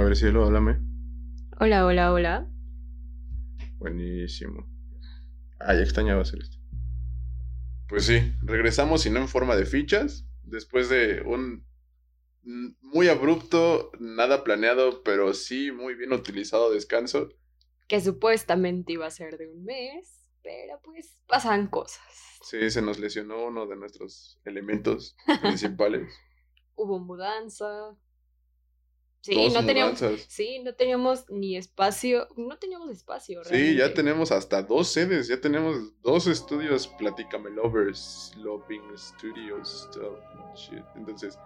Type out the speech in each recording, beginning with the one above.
A ver, cielo, háblame. Hola, hola, hola. Buenísimo. Ah, ya extrañaba hacer esto. Pues sí, regresamos y no en forma de fichas, después de un muy abrupto, nada planeado, pero sí muy bien utilizado descanso. Que supuestamente iba a ser de un mes, pero pues pasan cosas. Sí, se nos lesionó uno de nuestros elementos principales. Hubo mudanza. Sí, no teníamos, sí, no teníamos ni espacio, no teníamos espacio. Sí, ya tenemos hasta dos sedes, ya tenemos dos estudios Platícame Lovers, Loving Studios, stuff, shit. Entonces,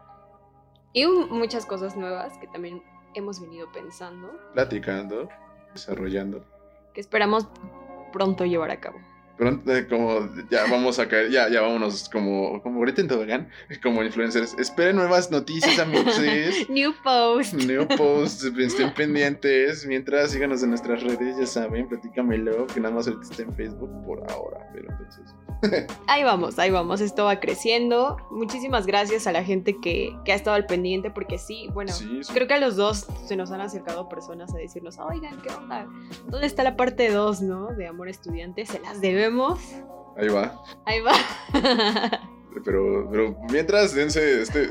Y muchas cosas nuevas que también hemos venido pensando, platicando, desarrollando. que esperamos pronto llevar a cabo. Pronto, eh, como ya vamos a caer, ya, ya vámonos como, como ahorita en Tobogán, como influencers. Esperen nuevas noticias, amigos. New post. New posts, estén pendientes. Mientras síganos en nuestras redes, ya saben, platícamelo, que nada más ahorita está en Facebook por ahora. Pero entonces. Ahí vamos, ahí vamos, esto va creciendo. Muchísimas gracias a la gente que, que ha estado al pendiente, porque sí, bueno, Sí, sí. creo que a los dos se nos han acercado personas a decirnos, oigan, ¿qué onda? ¿Dónde está la parte 2, no? De Amor Estudiante, se las Ahí va. Ahí va. Pero, pero mientras, dense este,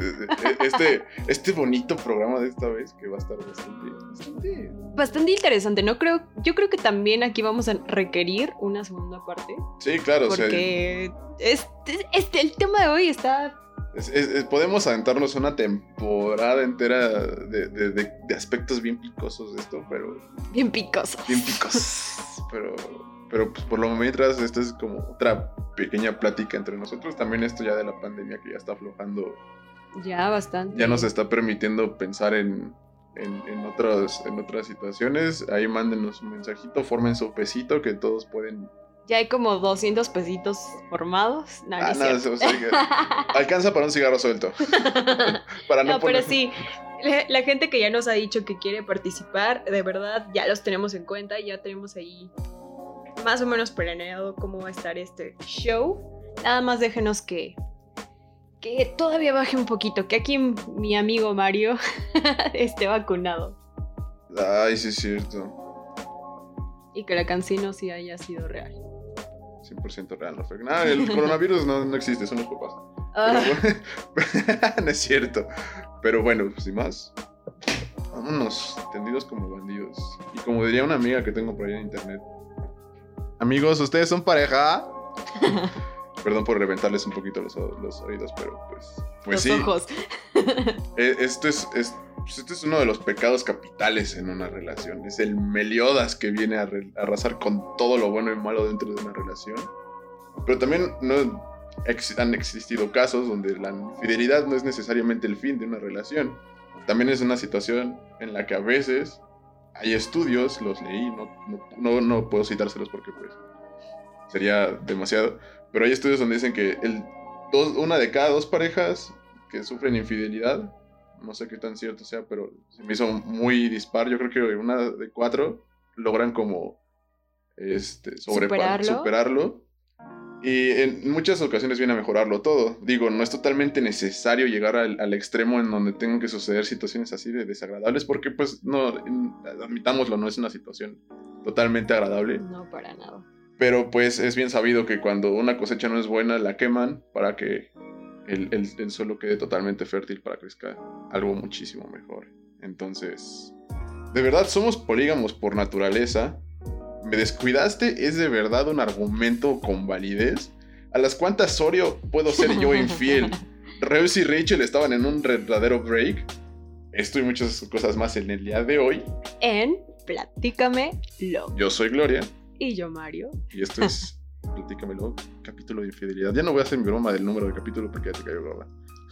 este, este bonito programa de esta vez, que va a estar bastante, bastante Bastante interesante, ¿no? Creo, yo creo que también aquí vamos a requerir una segunda parte, Sí, claro, o sea, porque este, este, el tema de hoy está... es- es- es- podemos aventarnos una temporada entera de, de- de- de aspectos bien picosos de esto, pero Bien picoso. bien picos. pero, pero pues, por lo mientras, esto es como otra pequeña plática entre nosotros. También esto ya de la pandemia que ya está aflojando, Ya bastante. ya nos está permitiendo pensar en, en, en otras, en otras situaciones. Ahí mándenos un mensajito, formen su pesito que todos pueden. Ya hay como 200 pesitos formados. No, Ah, o sea, alcanza para un cigarro suelto. para no, No, pero sí, la, la gente que ya nos ha dicho que quiere participar, de verdad, ya los tenemos en cuenta, ya tenemos ahí más o menos planeado cómo va a estar este show. Nada más déjenos que, que todavía baje un poquito, que aquí mi amigo Mario esté vacunado Ay, sí es cierto. y que la cancino sí haya sido real. 100% real, no fue. Nada, el coronavirus no, no existe, son los papás. Ah, no es cierto. Pero bueno, pues, sin más. Vámonos, tendidos como bandidos. Y como diría una amiga que tengo por ahí en internet. Amigos, ¿ustedes son pareja? Perdón por reventarles un poquito los, los oídos, pero pues. Pues los sí. ojos. Eh, Esto es, es- este es uno de los pecados capitales en una relación. Es el Meliodas que viene a, re- arrasar con todo lo bueno y malo dentro de una relación. Pero también no ex- han existido casos donde la infidelidad no es necesariamente el fin de una relación. También es una situación en la que a veces hay estudios, los leí, no, no, no, no puedo citárselos porque pues sería demasiado, pero hay estudios donde dicen que el dos, una de cada dos parejas que sufren infidelidad, no sé qué tan cierto sea, pero se me hizo muy dispar. Yo creo que una de cuatro logran como este, Superarlo. superarlo. Y en muchas ocasiones viene a mejorarlo todo. Digo, no es totalmente necesario llegar al, al extremo en donde tengan que suceder situaciones así de desagradables, porque pues no, admitámoslo, no es una situación totalmente agradable. No, para nada. Pero pues es bien sabido que cuando una cosecha no es buena, la queman para que el, el- el suelo quede totalmente fértil para crezca algo muchísimo mejor. Entonces, ¿de verdad somos polígamos por naturaleza? ¿Me descuidaste? ¿Es de verdad un argumento con validez? ¿A las cuantas Sorio puedo ser yo infiel? ¿Reus y Rachel estaban en un verdadero break? Esto y muchas cosas más en el día de hoy. En Platícame Lo. Yo soy Gloria. Y yo, Mario. Y esto es, platícamelo, capítulo de infidelidad. Ya no voy a hacer mi broma del número del capítulo porque ya te cayó gorda.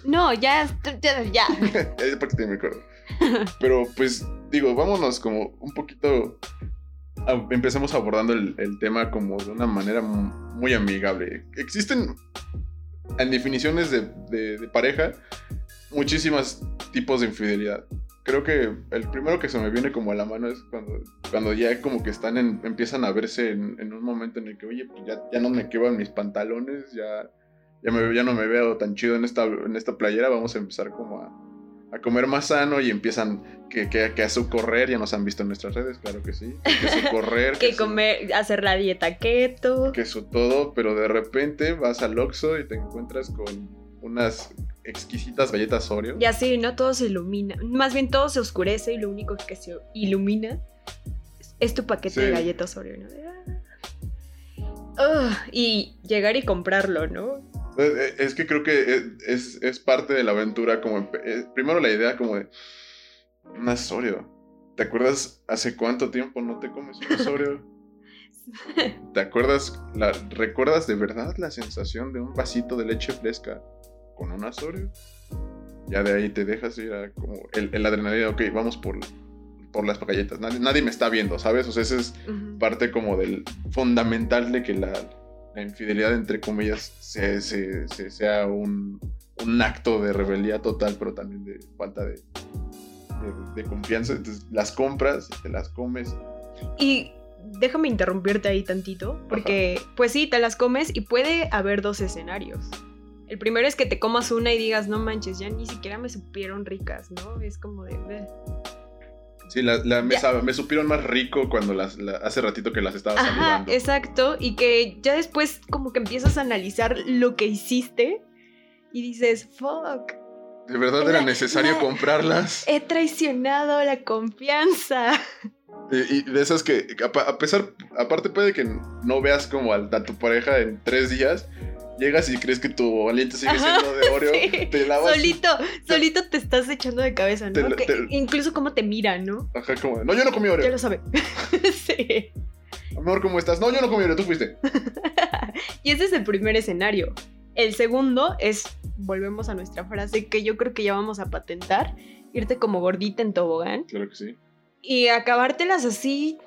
No, ya, ya, ya. Es porque te me acuerdo. Pero pues digo, vámonos como un poquito... empecemos abordando el, tema como de una manera mu- muy amigable. Existen, en definiciones de, pareja, muchísimos tipos de infidelidad. Creo que el primero que se me viene como a la mano es cuando, cuando ya como que están empiezan a verse en, en un momento en el que, oye, pues ya, ya no me quedan mis pantalones, ya, ya, me, ya no me veo tan chido en esta, en esta playera, vamos a empezar como a, a comer más sano y empiezan que, que, que a su correr, ya nos han visto en nuestras redes, claro que sí, que su correr, Que su- comer, hacer la dieta keto. que su todo, pero de repente vas al Oxxo y te encuentras con unas exquisitas galletas Oreo. Y así, ¿no? Todo se ilumina. Más bien todo se oscurece y lo único que se ilumina es- tu paquete Sí. de galletas Oreo, ¿no? Ah. Y llegar y comprarlo, ¿no? Eh, Es que creo que es, es- es parte de la aventura, como eh, primero la idea como de unas Oreo. ¿Te acuerdas hace cuánto tiempo no te comes unas Oreo? ¿Te acuerdas, la, recuerdas de verdad la sensación de un vasito de leche fresca con unas Oreo? Ya de ahí te dejas ir a como el, el adrenalina, ok, vamos por, por las galletas. Nadie, nadie me está viendo, ¿sabes? O sea, ese es parte como del fundamental de que la, la infidelidad, entre comillas, se, se- se- sea un, un acto de rebeldía total, pero también de falta de, de- de confianza. Entonces, las compras, te las comes. Y déjame interrumpirte ahí tantito, porque pues sí, te las comes y puede haber dos escenarios. El primero es que te comas una y digas, no manches, ya ni siquiera me supieron ricas, ¿no? Es como de... "Bleh". Sí, la, la- me, sabe- me supieron más rico cuando las, la- hace ratito que las estaba Ajá, exacto. Y que ya después como que empiezas a analizar lo que hiciste y dices, fuck, ¿De verdad era necesario la- comprarlas? he traicionado la confianza. Y, y de esas que, a, pesar, aparte puede que no veas como a, tu pareja en tres días, llegas y crees que tu aliento sigue siendo de Oreo, sí. te lavas. Solito, solito te estás echando de cabeza, ¿no? Te lo- Que te- incluso como te mira, ¿no? Ajá, como no, yo no comí Ya Oreo. lo sabe. sí. Amor, ¿cómo estás? No, yo no comí Oreo, tú fuiste. Y ese es el primer escenario. El segundo es, volvemos a nuestra frase que yo creo que ya vamos a patentar, irte como gordita en tobogán Claro que sí. y acabártelas así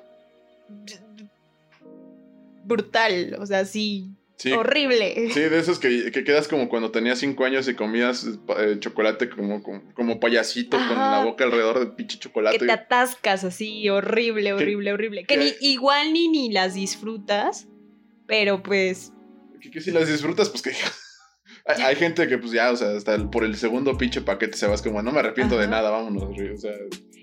brutal, o sea, así Sí. horrible. Sí, de esos que, que quedas como cuando tenías cinco años y comías eh, chocolate como, como, como payasito con Ajá. la boca alrededor del pinche chocolate. Que te atascas así, horrible, horrible, horrible. Que ni, igual ni, ni las disfrutas, pero pues Que, que si las disfrutas, pues que... hay, hay gente que pues ya, o sea, hasta el- por el segundo pinche paquete se vas como, no me arrepiento de Ajá. nada, vámonos. güey", O sea,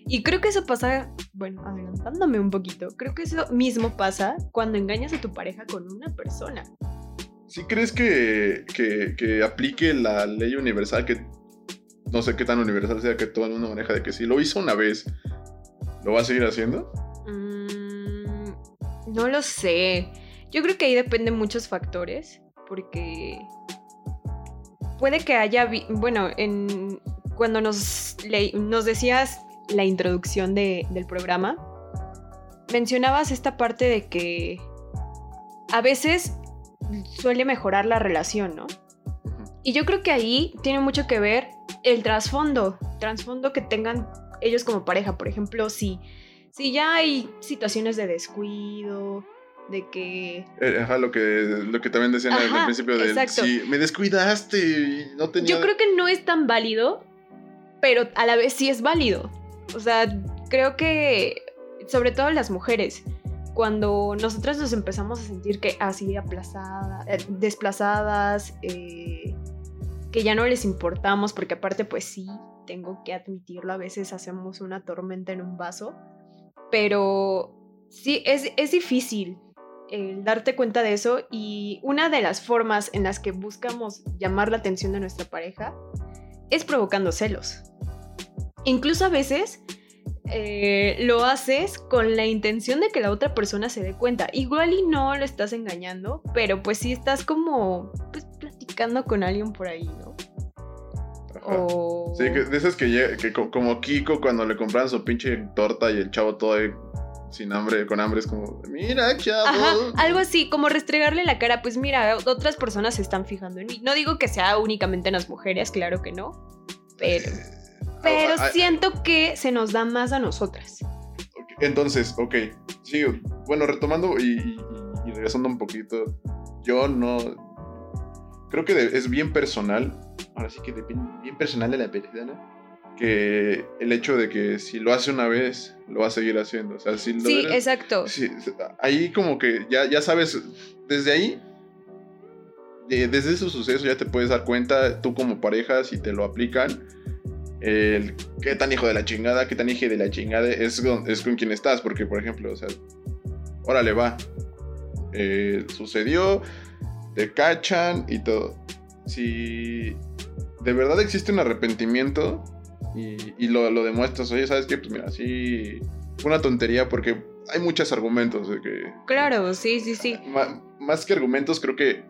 Y creo que eso pasa, bueno, adelantándome un poquito, creo que eso mismo pasa cuando engañas a tu pareja con una persona. ¿Sí crees que, que, que aplique la ley universal que... No sé qué tan universal sea que todo el mundo maneja de que si lo hizo una vez, ¿lo va a seguir haciendo? Mm, no lo sé. Yo creo que ahí dependen muchos factores, porque puede que haya, bueno, en, cuando nos, le- nos decías la introducción de- del programa, mencionabas esta parte de que a veces suele mejorar la relación, ¿no? Y yo creo que ahí tiene mucho que ver el trasfondo, trasfondo que tengan ellos como pareja. Por ejemplo, si, si ya hay situaciones de descuido, de que... Eh, Ajá, lo que, lo que también decían al- al Ajá, principio de si me descuidaste y no tenía. Yo creo que no es tan válido, pero a la vez sí es válido. O sea, creo que, sobre todo las mujeres, cuando nosotras nos empezamos a sentir que así aplazadas, eh, desplazadas, eh, que ya no les importamos, porque aparte pues sí, tengo que admitirlo, a veces hacemos una tormenta en un vaso, pero sí, es, es difícil el darte cuenta de eso y una de las formas en las que buscamos llamar la atención de nuestra pareja es provocando celos. Incluso a veces eh, lo haces con la intención de que la otra persona se dé cuenta. Igual y no lo estás engañando, pero pues sí estás como pues, platicando con alguien por ahí, ¿no? O... Sí, que de esas que, que co- como Kiko cuando le compraban su pinche torta y el chavo todo ahí sin hambre, con hambre, es como, mira, chavo. Ajá, algo así, como restregarle la cara, pues mira, otras personas se están fijando en mí. No digo que sea únicamente en las mujeres, claro que no, pero, pero Ah, siento que se nos da más a nosotras. Entonces, ok, sí, bueno, retomando y, y- y regresando un poquito, yo no... Creo que es bien personal, ahora sí que depende bien personal de la persona, que el hecho de que si lo hace una vez, lo va a seguir haciendo. O sea, si lo Sí, exacto. Sí, ahí como que ya, ya sabes, desde ahí, de- desde esos sucesos ya te puedes dar cuenta, tú como pareja, si te lo aplican, el qué tan hijo de la chingada, qué tan hijo de la chingada es con, es con quien estás. Porque, por ejemplo, o sea, órale, va. Eh, sucedió, te cachan y todo. Si de verdad existe un arrepentimiento y, lo, lo, demuestras, oye, ¿sabes qué? Pues mira, sí, fue una tontería porque hay muchos argumentos de que... Claro, sí, sí, sí. más que argumentos, creo que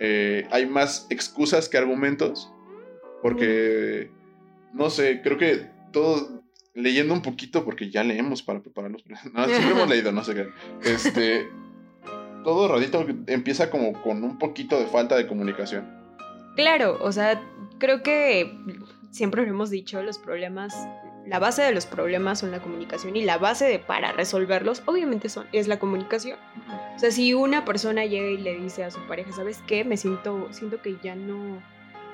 eh, hay más excusas que argumentos porque, no sé, creo que todo, leyendo un poquito, porque ya leemos para prepararlos, no, siempre hemos leído, no sé qué, este, todo radito empieza como con un poquito de falta de comunicación. Claro, o sea, creo que siempre lo hemos dicho, los problemas, la base de los problemas son la comunicación y la base de para resolverlos, obviamente son, es la comunicación. O sea, si una persona llega y le dice a su pareja, ¿sabes qué? Me siento, siento que ya no,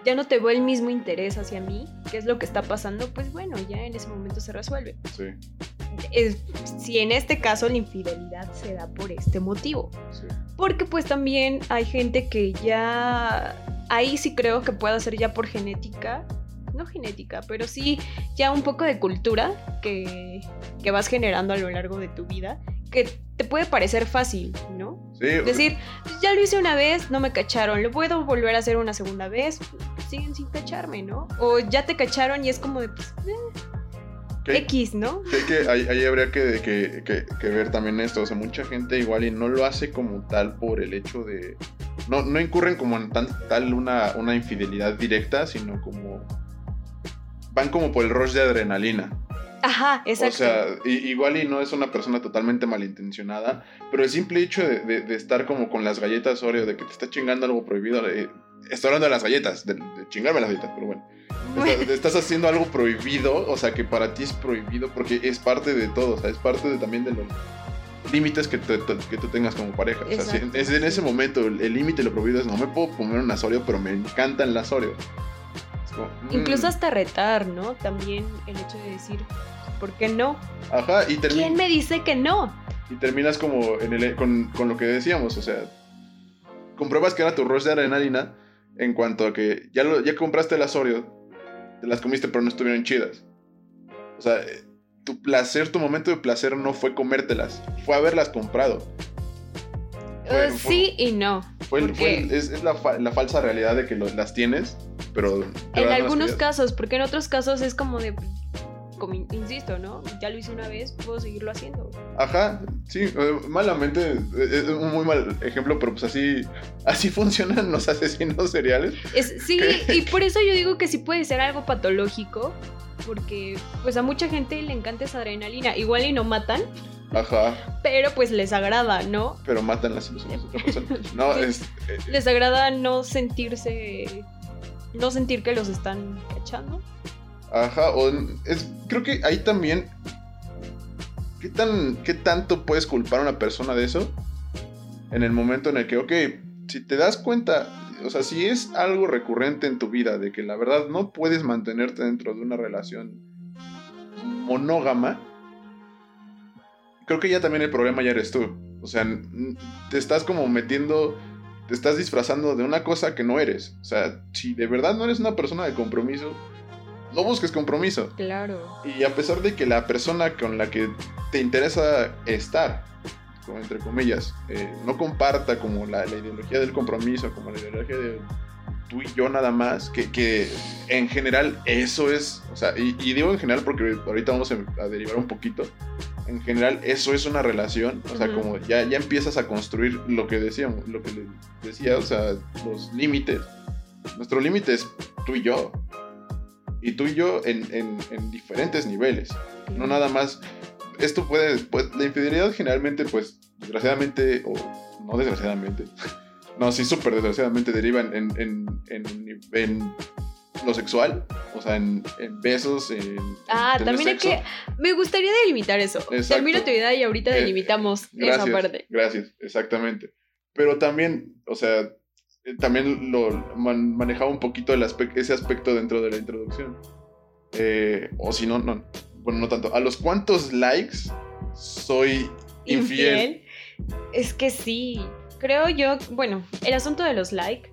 ya no te veo el mismo interés hacia mí, ¿qué es lo que está pasando? Pues bueno, ya en ese momento se resuelve. Sí. si en este caso la infidelidad se da por este motivo. Sí. Porque pues también hay gente que ya, ahí sí creo que puede ser ya por genética, no genética, pero sí ya un poco de cultura que, que vas generando a lo largo de tu vida, que te puede parecer fácil, ¿no? Sí. Decir, ya lo hice una vez, no me cacharon, lo puedo volver a hacer una segunda vez, siguen sin cacharme, ¿no? O ya te cacharon y es como de, pues, eh, X, ¿no? Sí, que ahí, habría que, que, ver también esto. O sea, mucha gente igual y no lo hace como tal por el hecho de. No, no incurren como en tan, tal una, una infidelidad directa, sino como. Van como por el rush de adrenalina. Ajá, exacto. O sea, igual y no es una persona totalmente malintencionada, pero el simple hecho de, estar como con las galletas Oreo, de que te está chingando algo prohibido, eh, estoy hablando de las galletas, de, chingarme las galletas, pero bueno. Estás, haciendo algo prohibido, o sea, que para ti es prohibido porque es parte de todo, o sea, es parte de, también de los límites que, que tú tengas como pareja. O sea, es en ese momento el límite lo prohibido es no me puedo comer un Oreo, pero me encantan las Oreo. Incluso mm. hasta retar, ¿no? También el hecho de decir, ¿por qué no? Ajá, y ¿Quién me dice que no? Y terminas como en el, con, con, lo que decíamos, o sea, compruebas que era tu rush de adrenalina en cuanto a que ya, lo, ya compraste las Oreo, te las comiste pero no estuvieron chidas. O sea, tu placer, tu momento de placer no fue comértelas, fue haberlas comprado. Uh, sí y no. es, la, la, falsa realidad de que las tienes, pero... En algunos casos, porque en otros casos es como de como insisto, ¿no? Ya lo hice una vez, puedo seguirlo haciendo. Ajá, sí, eh, malamente, eh, es un muy mal ejemplo, pero pues así, así funcionan los asesinos seriales. sí, y por eso yo digo que sí puede ser algo patológico, porque pues a mucha gente le encanta esa adrenalina, igual y no matan. Ajá. Pero pues les agrada, ¿no? Pero matan las ilusiones de otra persona. No, es, eh, les agrada no sentirse, no sentir que los están cachando. Ajá, o es, creo que ahí también. ¿qué, tan, ¿Qué tanto puedes culpar a una persona de eso? En el momento en el que, ok, si te das cuenta, o sea, si es algo recurrente en tu vida de que la verdad no puedes mantenerte dentro de una relación monógama, creo que ya también el problema ya eres tú. O sea, te estás como metiendo, te estás disfrazando de una cosa que no eres. O sea, si de verdad no eres una persona de compromiso, no busques compromiso. Claro. Y a pesar de que la persona con la que te interesa estar, como entre comillas, eh, no comparta como la, ideología del compromiso, como la ideología de tú y yo nada más, que, en general eso es, o sea, y, digo en general porque ahorita vamos a, derivar un poquito, en general eso es una relación, o sea, como ya, ya empiezas a construir lo que decíamos, lo que decía, o sea, los límites. Nuestro límite es tú y yo, y tú y yo en, en, diferentes niveles. No nada más. Esto puede. Pues, la infidelidad generalmente, pues, desgraciadamente, o no desgraciadamente. no, sí, súper desgraciadamente deriva en, en, lo sexual, o sea, en, besos, en... Ah, también hay que... Me gustaría delimitar eso. Termina tu idea y ahorita eh, delimitamos esa parte. Gracias, exactamente. Pero también, o sea, eh, también lo manejaba un poquito ese aspecto dentro de la introducción. Eh, o si no, no, bueno, no tanto. ¿A los cuántos likes soy infiel? Es que sí. Creo yo, bueno, el asunto de los likes,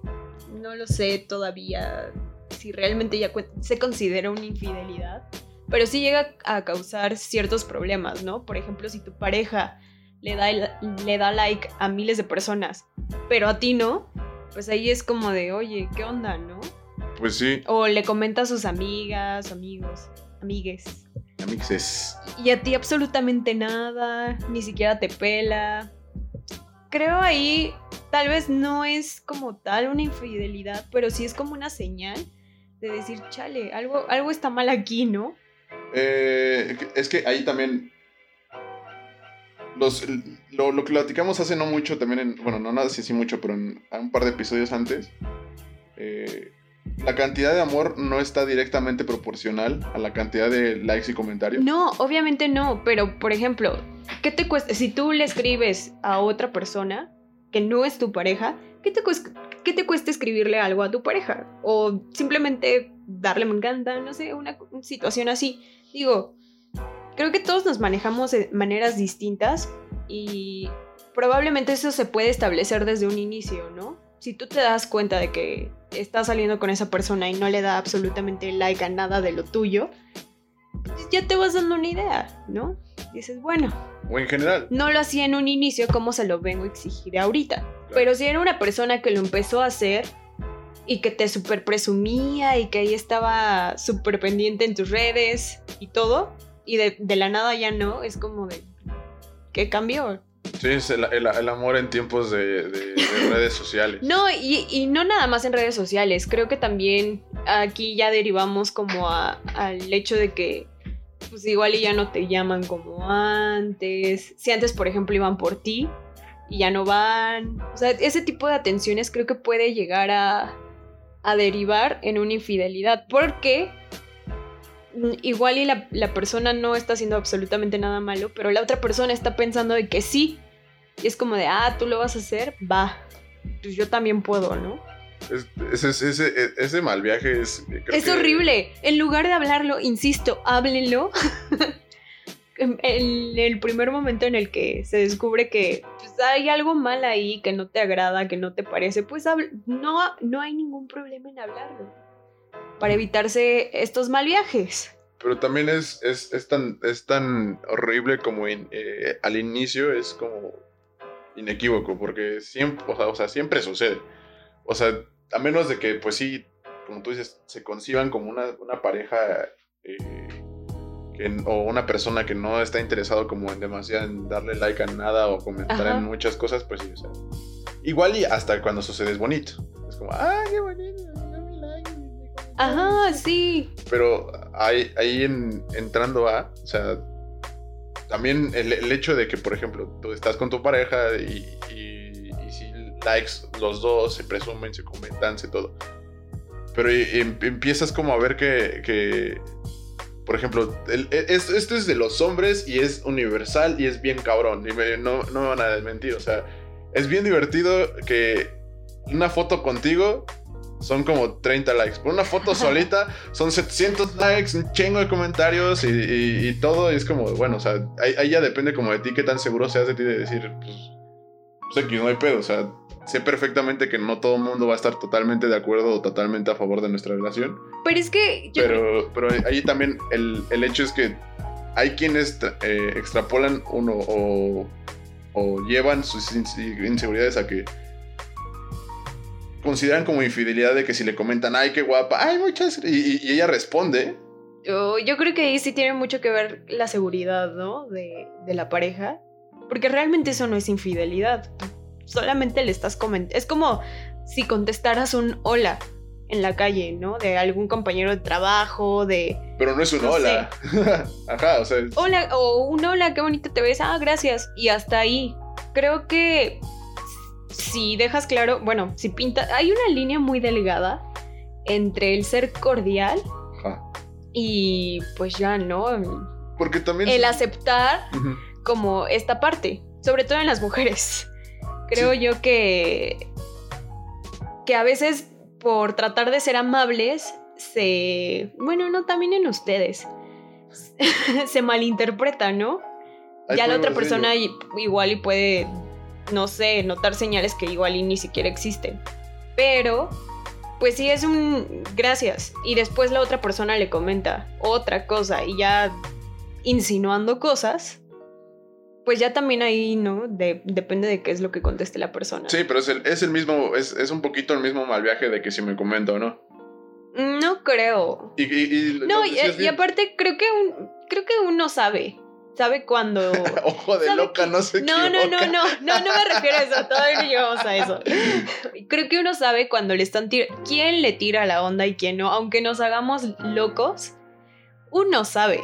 no lo sé todavía si realmente ya se considera una infidelidad, pero sí llega a causar ciertos problemas, ¿no? Por ejemplo, si tu pareja le da, le da like a miles de personas, pero a ti no, pues ahí es como de, oye, ¿qué onda, no? Pues sí. O le comenta a sus amigas, amigos, amigues. Amixes. Y a ti absolutamente nada, ni siquiera te pela. Creo ahí, tal vez no es como tal una infidelidad, pero sí es como una señal de decir, chale, algo, algo está mal aquí, ¿no? Eh, es que ahí también los, lo, lo, que platicamos hace no mucho, también en, bueno, no nada sí, sí mucho, pero en un par de episodios antes, eh, la cantidad de amor no está directamente proporcional a la cantidad de likes y comentarios. No, obviamente no, pero por ejemplo, ¿qué te cuesta? Si tú le escribes a otra persona que no es tu pareja, ¿qué te, cuesta escribirle algo a tu pareja? O simplemente darle me encanta, no sé, una situación así. Digo, creo que todos nos manejamos de maneras distintas y probablemente eso se puede establecer desde un inicio, ¿no? Si tú te das cuenta de que estás saliendo con esa persona y no le da absolutamente like a nada de lo tuyo, pues ya te vas dando una idea, ¿no? Dices, bueno. O en general. No lo hacía en un inicio, ¿cómo se lo vengo a exigir ahorita? Pero si era una persona que lo empezó a hacer y que te super presumía y que ahí estaba súper pendiente en tus redes y todo, y de, la nada ya no, es como de, ¿qué cambió? Sí, es el, amor en tiempos de, redes sociales. No, y, no nada más en redes sociales, creo que también aquí ya derivamos como al hecho de que pues igual y ya no te llaman como antes. Si antes, por ejemplo, iban por ti y ya no van. O sea, ese tipo de atenciones creo que puede llegar a, a derivar en una infidelidad. Porque igual y la, persona no está haciendo absolutamente nada malo, pero la otra persona está pensando de que sí. Y es como de, ah, tú lo vas a hacer, va. Pues yo también puedo, ¿no? ese, mal viaje es... Es horrible. En lugar de hablarlo, insisto, háblenlo. en el primer momento en el que se descubre que pues, hay algo mal ahí, que no te agrada, que no te parece, pues no, no hay ningún problema en hablarlo para evitarse estos mal viajes. Pero también es, es, tan, es tan horrible como eh, al inicio, es como inequívoco, porque siempre, o sea, siempre sucede. O sea, a menos de que, pues sí, como tú dices, se conciban como una, pareja eh, o una persona que no está interesado como en demasiado en darle like a nada o comentar en muchas cosas, pues sí, o sea, igual y hasta cuando sucede es bonito. Es como, ah, qué bonito Ajá, sí. Pero ahí, en, entrando a, o sea, también el, hecho de que, por ejemplo, tú estás con tu pareja y, si likes los dos, se presumen, se comentan, se todo. Pero em, empiezas como a ver que, por ejemplo, e, esto es de los hombres y es universal y es bien cabrón. Y no, no me van a desmentir, o sea, es bien divertido que una foto contigo son como 30 likes. Por una foto solita son 700 likes, un chingo de comentarios y, todo. Y es como, bueno, o sea, ahí, ya depende como de ti, qué tan seguro seas de ti de decir, pues, pues aquí no hay pedo. O sea, sé perfectamente que no todo el mundo va a estar totalmente de acuerdo o totalmente a favor de nuestra relación. Pero es que... Pero, pero ahí también el, el, hecho es que hay quienes eh, extrapolan uno o, o llevan sus inseguridades a que consideran como infidelidad de que si le comentan, ay, qué guapa, ay, muchas, y, ella responde. Yo, yo, creo que ahí sí tiene mucho que ver la seguridad, ¿no? De, de la pareja. Porque realmente eso no es infidelidad. Solamente le estás comentando. Es como si contestaras un hola en la calle, ¿no? De algún compañero de trabajo, de... Pero no es un hola. Ajá, o sea... Hola, o un hola, qué bonito te ves. Ah, gracias. Y hasta ahí. Creo que si dejas claro, bueno, si pinta, hay una línea muy delgada entre el ser cordial y pues ya, ¿no? Porque también... El aceptar como esta parte, sobre todo en las mujeres. Creo yo que... Que a veces por tratar de ser amables se... Bueno, no, también en ustedes. se malinterpreta, ¿no? ya la otra persona igual y puede no sé, notar señales que igual y ni siquiera existen. Pero pues sí es un gracias. Y después la otra persona le comenta otra cosa y ya insinuando cosas, pues ya también ahí, ¿no? De- depende de qué es lo que conteste la persona. Sí, pero es el, es el mismo, es, es un poquito el mismo mal viaje de que si me comento o no. No creo. Y, y- y No, y, aparte creo que un, creo que uno sabe. Sabe cuando. Ojo de ¿Sabe loca, qué? no se No, no, no, no, no, no me refiero a eso, todavía no llegamos a eso. Creo que uno sabe cuando le están tirando, quién le tira la onda y quién no, aunque nos hagamos locos, uno sabe.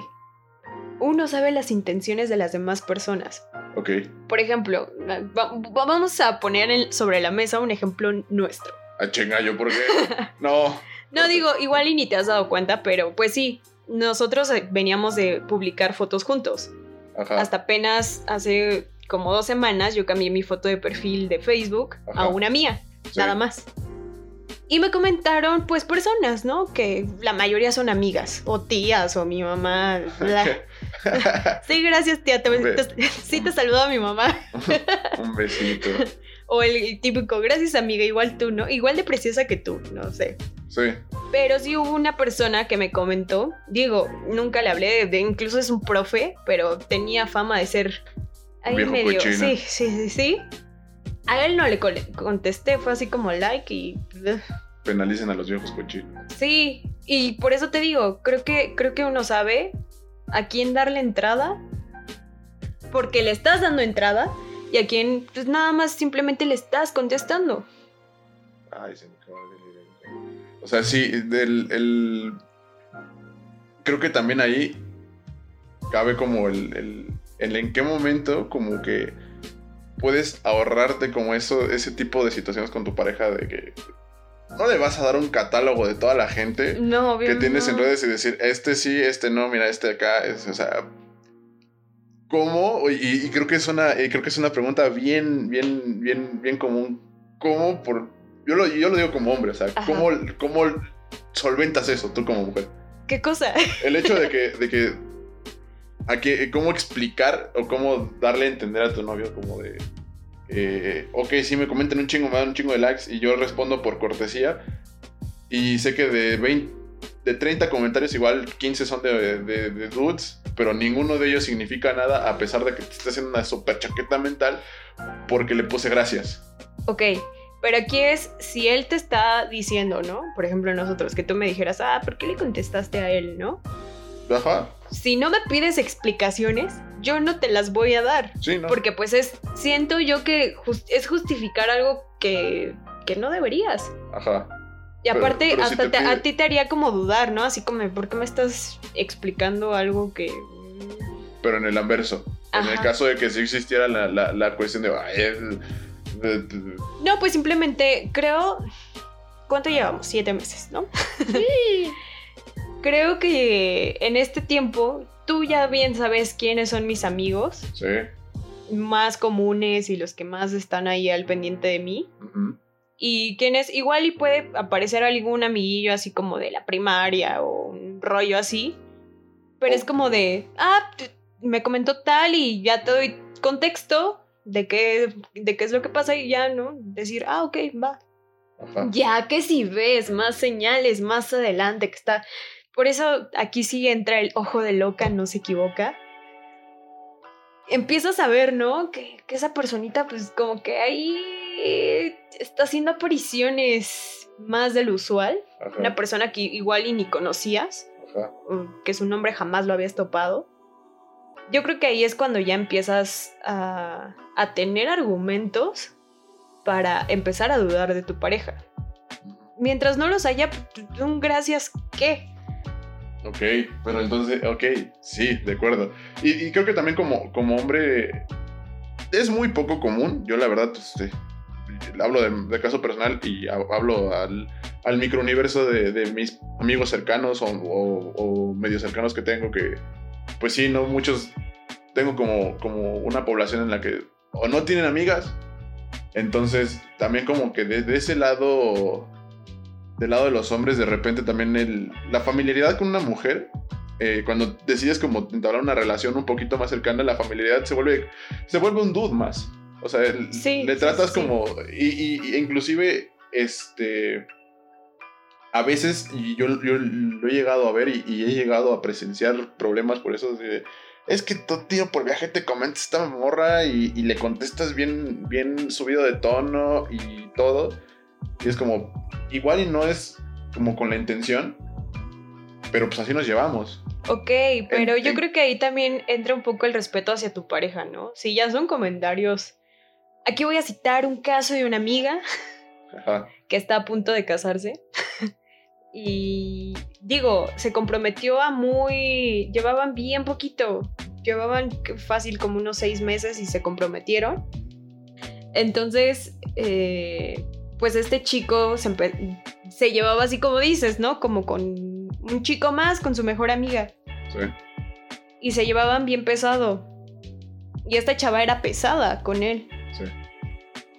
Uno sabe las intenciones de las demás personas. Ok, Por ejemplo, va- va- vamos a poner sobre la mesa un ejemplo nuestro. a chinga, yo por qué. No. No digo, igual y ni te has dado cuenta, pero pues sí, nosotros eh, veníamos de publicar fotos juntos. Ajá. Hasta apenas hace como dos semanas yo cambié mi foto de perfil de Facebook Ajá. a una mía, Sí. nada más. Y me comentaron, pues, personas, ¿no? Que la mayoría son amigas, o tías, o mi mamá. Sí, gracias, tía. te- te- sí, te saludo a mi mamá. Un besito. O el, el típico, gracias, amiga, igual tú, ¿no? Igual de preciosa que tú, no sé. Sí. Pero sí hubo una persona que me comentó, digo, nunca le hablé, de, incluso es un profe, pero tenía fama de ser ahí Viejo medio. cochino. Sí, sí, sí, sí. A él no le co- contesté, fue así como like y. Penalicen a los viejos cochinos. Sí, y por eso te digo, creo que, creo que uno sabe a quién darle entrada, porque le estás dando entrada, y a quién pues nada más simplemente le estás contestando. Ay, se me acaba de O sea, sí, del, el... Creo que también ahí cabe como el, el, el en qué momento como que puedes ahorrarte como eso, ese tipo de situaciones con tu pareja de que no le vas a dar un catálogo de toda la gente No, que tienes en redes y decir, este sí, este no, mira, este acá, es, o sea, ¿cómo? Y, y creo que es una, y creo que es una pregunta bien, bien, bien, bien común. ¿Cómo por, yo lo, yo lo digo como hombre, o sea, Ajá. ¿cómo, cómo solventas eso tú como mujer? ¿Qué cosa? El hecho de que, de que, a que, cómo explicar o cómo darle a entender a tu novio como de, eh, ok, si me comentan un chingo, me dan un chingo de likes y yo respondo por cortesía y sé que de 20, de 30 comentarios igual 15 son de, de- de dudes, pero ninguno de ellos significa nada a pesar de que te esté haciendo una super chaqueta mental porque le puse gracias. Ok, pero aquí es si él te está diciendo, ¿no? Por ejemplo, nosotros, que tú me dijeras, ah, ¿por qué le contestaste a él, no? Ajá, Si no me pides explicaciones, yo no te las voy a dar. sí, ¿no? Porque pues es, siento yo que es justificar algo que, que no deberías. Ajá. Y aparte, pero si hasta te te- pide- a ti te haría como dudar, ¿no? Así como, ¿por qué me estás explicando algo que... Pero en el anverso. En el caso de que sí existiera la, la- la cuestión de, "Ay, es- de- de- No, pues simplemente creo. ¿Cuánto llevamos? Siete meses, ¿no? creo que en este tiempo tú ya bien sabes quiénes son mis amigos sí. más comunes y los que más están ahí al pendiente de mí. ujú. Y quiénes, igual y puede aparecer algún amiguillo así como de la primaria o un rollo así. Pero es como de, ah, me comentó tal y ya te doy contexto de qué, de qué es lo que pasa y ya, ¿no? Decir, ah, ok, va. Ajá. Ya que si ves más señales más adelante que está. Por eso aquí sí entra el ojo de loca, no se equivoca. Empiezas a ver, ¿no? Que, que esa personita, pues como que ahí está haciendo apariciones más del usual. Ajá. Una persona que igual y ni conocías, Ajá. que su nombre jamás lo habías topado. Yo creo que ahí es cuando ya empiezas a, a tener argumentos para empezar a dudar de tu pareja. Mientras no los haya, pues, un gracias, ¿qué? Ok, pero entonces, ok, sí, de acuerdo. Y, creo que también como, como hombre es muy poco común. Yo la verdad, pues, hablo de, caso personal y ha- hablo al, al microuniverso de, de mis amigos cercanos o, o, o medio cercanos que tengo que, pues sí, no muchos, tengo como, como una población en la que o no tienen amigas. Entonces, también como que de, de ese lado del lado de los hombres, de repente también el, la familiaridad con una mujer, eh, cuando decides como entablar una relación un poquito más cercana, la familiaridad se vuelve, se vuelve un dude más. O sea, el- Sí, le tratas sí. como, y, y- y inclusive, este, a veces, y yo, yo lo he llegado a ver y, y he llegado a presenciar problemas por eso de es que tu tío por viaje te comenta esta morra y, y, le contestas bien, bien subido de tono y todo. Y es como, igual y no es como con la intención, pero pues así nos llevamos. Ok, pero en, yo en... creo que ahí también entra un poco el respeto hacia tu pareja, ¿no? Si ya son comentarios. Aquí voy a citar un caso de una amiga Ajá. que está a punto de casarse. y digo, se comprometió a muy... Llevaban bien poquito, llevaban fácil como unos seis meses y se comprometieron. Entonces, eh, pues este chico se, se, llevaba así como dices, ¿no? Como con un chico más, con su mejor amiga. Sí. Y se llevaban bien pesado. Y esta chava era pesada con él. Sí.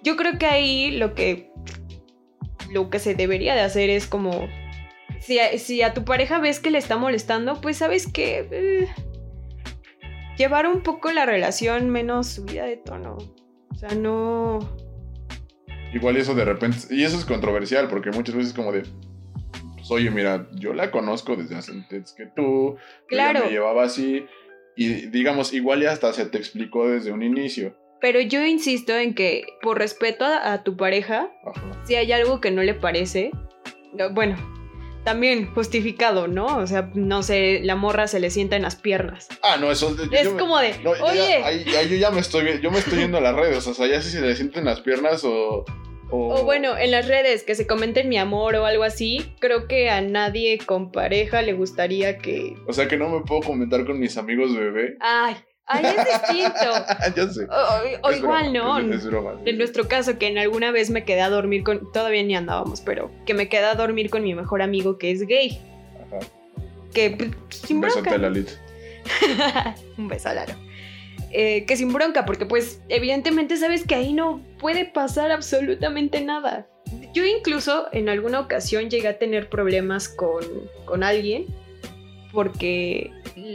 Yo creo que ahí lo que lo que se debería de hacer es como si a, si a tu pareja ves que le está molestando, pues sabes que eh, llevar un poco la relación menos subida de tono. O sea, no Igual eso de repente, y eso es controversial, porque muchas veces como de, pues, oye, mira, yo la conozco desde hace antes que tú, claro. me llevaba así, y digamos, igual ya hasta se te explicó desde un inicio. Pero yo insisto en que por respeto a, a tu pareja, Ajá. si hay algo que no le parece, no, bueno, también justificado, ¿no? O sea, no sé, la morra se le sienta en las piernas. Ah, no, eso es como de, no, oye. Ya, ahí, ahí yo ya me estoy, yo me estoy yendo a las redes, o sea, ya si se le sienten las piernas o, o... O bueno, en las redes que se comenten mi amor o algo así, creo que a nadie con pareja le gustaría que. O sea, que no me puedo comentar con mis amigos bebé. Ay, Ay, es distinto. Yo sé. O, igual, broma, ¿no? Es, es broma. En nuestro caso, que en alguna vez me quedé a dormir con. Todavía ni andábamos, pero que me quedé a dormir con mi mejor amigo que es gay. Ajá. Que pues, sin Un besote bronca. a. Un beso a Laro. Eh, que sin bronca, porque pues evidentemente sabes que ahí no puede pasar absolutamente nada. Yo incluso en alguna ocasión llegué a tener problemas con, con alguien porque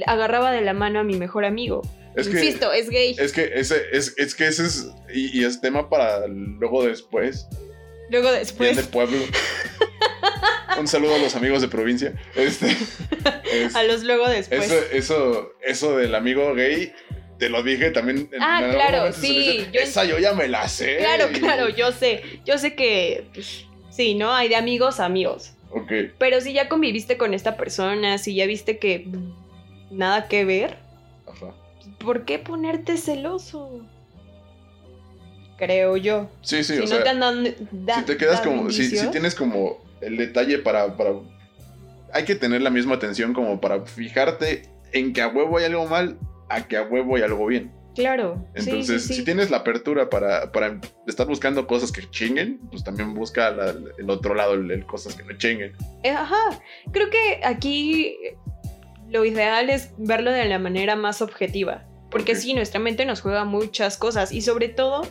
agarraba de la mano a mi mejor amigo. Es que, Insisto, es gay. es que ese es, es que ese es y, y es tema para luego después. Luego Bien después de pueblo. Un saludo a los amigos de provincia. Este, es- a los luego después. eso, eso, eso del amigo gay, te lo dije también. en- Ah, en claro, sí, yo- Esa yo ya me la sé. Claro, claro, yo sé. Yo sé que pues, sí, ¿no? Hay de amigos a amigos. Ok. Pero si ya conviviste con esta persona, si ya viste que nada que ver, Ajá. ¿Por qué ponerte celoso? Creo yo. Sí, sí, si o no sea. te andan da- si te quedas como. Si, tienes como el detalle para, para. Hay que tener la misma atención como para fijarte en que a huevo hay algo mal, a que a huevo hay algo bien. Claro. Entonces, sí, sí. si tienes la apertura para, para estar buscando cosas que chinguen, pues también busca la- el otro lado, el, el cosas que no chinguen. Eh, Ajá. Creo que aquí lo ideal es verlo de la manera más objetiva. Porque sí, nuestra mente nos juega muchas cosas. Y sobre todo,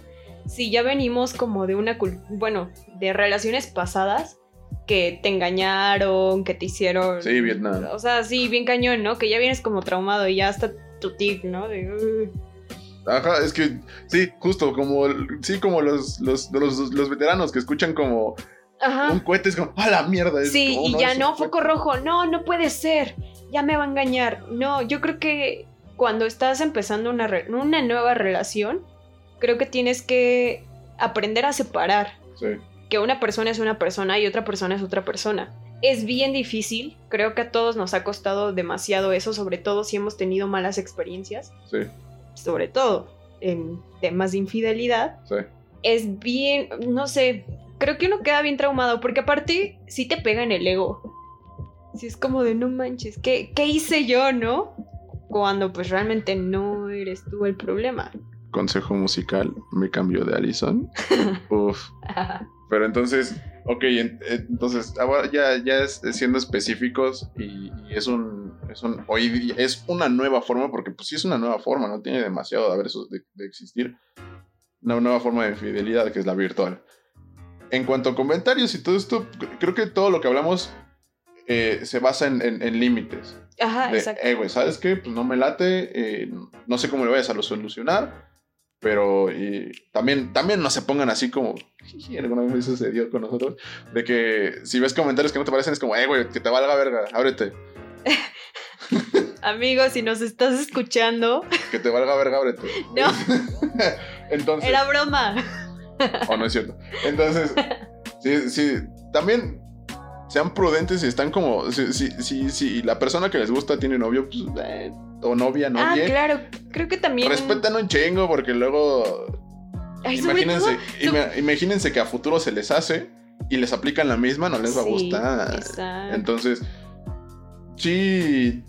si ya venimos como de una bueno, de relaciones pasadas que te engañaron, que te hicieron. Sí, Vietnam. O sea, sí, bien cañón, ¿no? Que ya vienes como traumado y ya hasta tu tic, ¿no? De, "Ugh". Ajá, es que sí, justo como sí, como los, los, los, los veteranos que escuchan como Ajá. un cohete es como, ¡a la mierda! Es Sí, como, y "Oh, ya no, cohete". foco rojo, no, no puede ser, ya me va a engañar. No, yo creo que cuando estás empezando una, una nueva relación, creo que tienes que aprender a separar Sí, que una persona es una persona y otra persona es otra persona. Es bien difícil, creo que a todos nos ha costado demasiado eso, sobre todo si hemos tenido malas experiencias, sí, sobre todo en temas de infidelidad sí. es bien, no sé, creo que uno queda bien traumado porque aparte sí te pega en el ego. Sí es como de no manches, ¿qué, qué hice yo, no? Cuando pues realmente no eres tú el problema. Consejo musical, me cambio de Allison. Uf. Pero entonces, ok, en- entonces ahora ya, ya es siendo específicos y, y es un, es un, hoy día- es una nueva forma, porque pues sí es una nueva forma, no tiene demasiado de haber de, de existir. Una nueva forma de fidelidad que es la virtual. En cuanto a comentarios y todo esto, creo que todo lo que hablamos eh, se basa en, en- en límites. Ajá, De, exacto. eh, güey, ¿sabes qué? Pues no me late, eh, no sé cómo le vayas a lo solucionar, Pero y también, también no se pongan así como. Alguna vez sucedió con nosotros. De que si ves comentarios que no te parecen, es como, eh, güey, que te valga verga, ábrete. Amigo, si nos estás escuchando. Que te valga verga, ábrete. No. Entonces. Era broma. O no es cierto. Entonces, sí, sí. También sean prudentes y están como. Si, si, si, si la persona que les gusta tiene novio, pues. Eh, o novia, novia. Ah, claro. Creo que también. Respetan un chingo porque luego. Ay, imagínense, todo- imagínense que a futuro se les hace y les aplican la misma, no les va a Sí, gustar. exacto. Entonces, sí,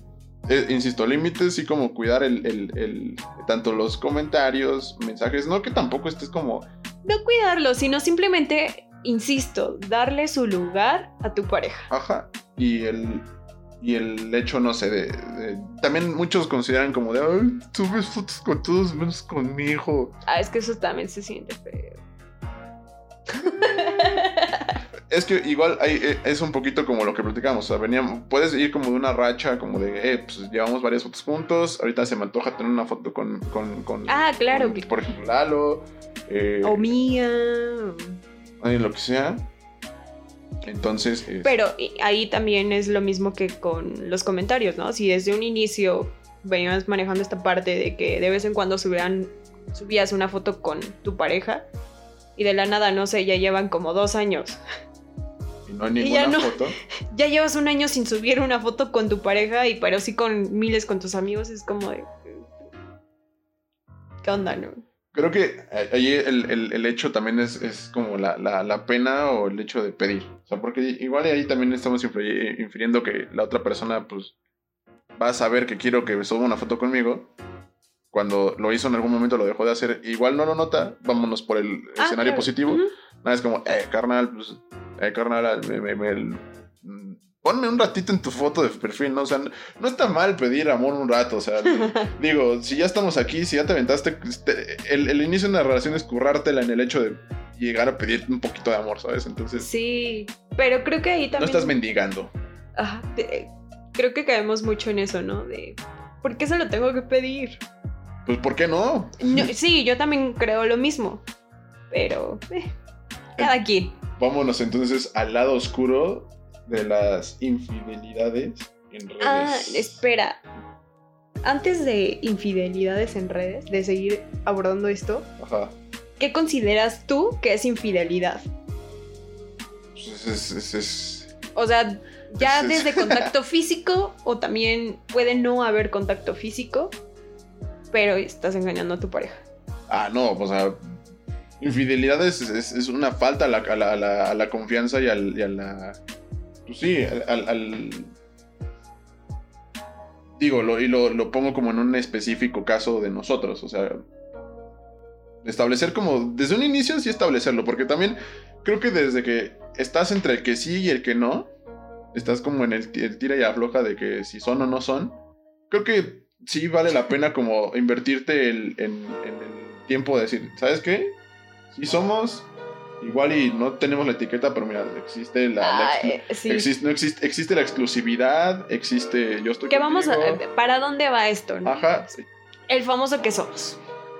eh, insisto, límites, sí como cuidar el, el- el- tanto los comentarios, mensajes, no que tampoco estés como, No cuidarlo, sino simplemente, insisto, darle su lugar a tu pareja. ajá, y el, y el hecho, no sé, de, de- también muchos consideran como de, ay, subes fotos con todos menos conmigo. Ah, es que eso también se siente feo. Es que igual hay- eh, es un poquito como lo que platicamos. O sea, veníamos, puedes ir como de una racha, como de, eh, pues llevamos varias fotos juntos. Ahorita se me antoja tener una foto con, con, con- Ah, claro. con, por ejemplo, Lalo. eh, o mía. Eh, lo que sea. Entonces, es- Pero y- ahí también es lo mismo que con los comentarios, ¿no? Si desde un inicio venías manejando esta parte de que de vez en cuando subían, subías una foto con tu pareja y de la nada, no sé, ya llevan como dos años. y no hay y ya ninguna no. foto. Ya llevas un año sin subir una foto con tu pareja y pero sí con miles con tus amigos, es como de... ¿Qué onda, no? Creo que eh, ahí el, el- el hecho también es, es como la, la- la pena o el hecho de pedir. O sea, porque igual ahí también estamos infiriendo que la otra persona, pues, va a saber que quiero que suba una foto conmigo. Cuando lo hizo en algún momento lo dejó de hacer. Igual no lo nota. Vámonos por el Ah, escenario claro. positivo. Ujú. Nada, es como, eh, carnal, pues, eh, carnal, me- me- me- mm, ponme un ratito en tu foto de perfil, ¿no? O sea, no, no está mal pedir amor un rato, o sea, digo, si ya estamos aquí, si ya te aventaste, este, el, el inicio de una relación es currártela en el hecho de llegar a pedir un poquito de amor, ¿sabes? Entonces, Sí, pero creo que ahí no también... estás mendigando. Ajá, de- creo que caemos mucho en eso, ¿no? De, ¿por qué se lo tengo que pedir? Pues, ¿por qué no? No, sí, yo también creo lo mismo, pero eh, cada quien. Vámonos entonces al lado oscuro de las infidelidades en redes. Ah, espera. Antes de infidelidades en redes, de seguir abordando esto, Ajá. ¿qué consideras tú que es infidelidad? Pues es, es- es- O sea, ya Es- es- desde contacto físico o también puede no haber contacto físico, pero estás engañando a tu pareja. Ah, no, o sea, infidelidad es, es- es una falta a la, a la- a la- a la confianza y a la... Pues sí, al... al- al- digo, y lo, lo pongo como en un específico caso de nosotros, o sea... Establecer como, desde un inicio sí establecerlo, porque también creo que desde que estás entre el que sí y el que no, estás como en el, ti- el tira y afloja de que si son o no son, creo que sí vale la pena como invertirte el- en el tiempo de decir, ¿sabes qué? Si somos igual y no tenemos la etiqueta, pero mira, existe la, Ah, eh, sí. existe, no existe, existe la exclusividad, existe yo estoy ¿Qué vamos a, contigo. ¿Para dónde va esto? no? Ajá, El famoso que somos.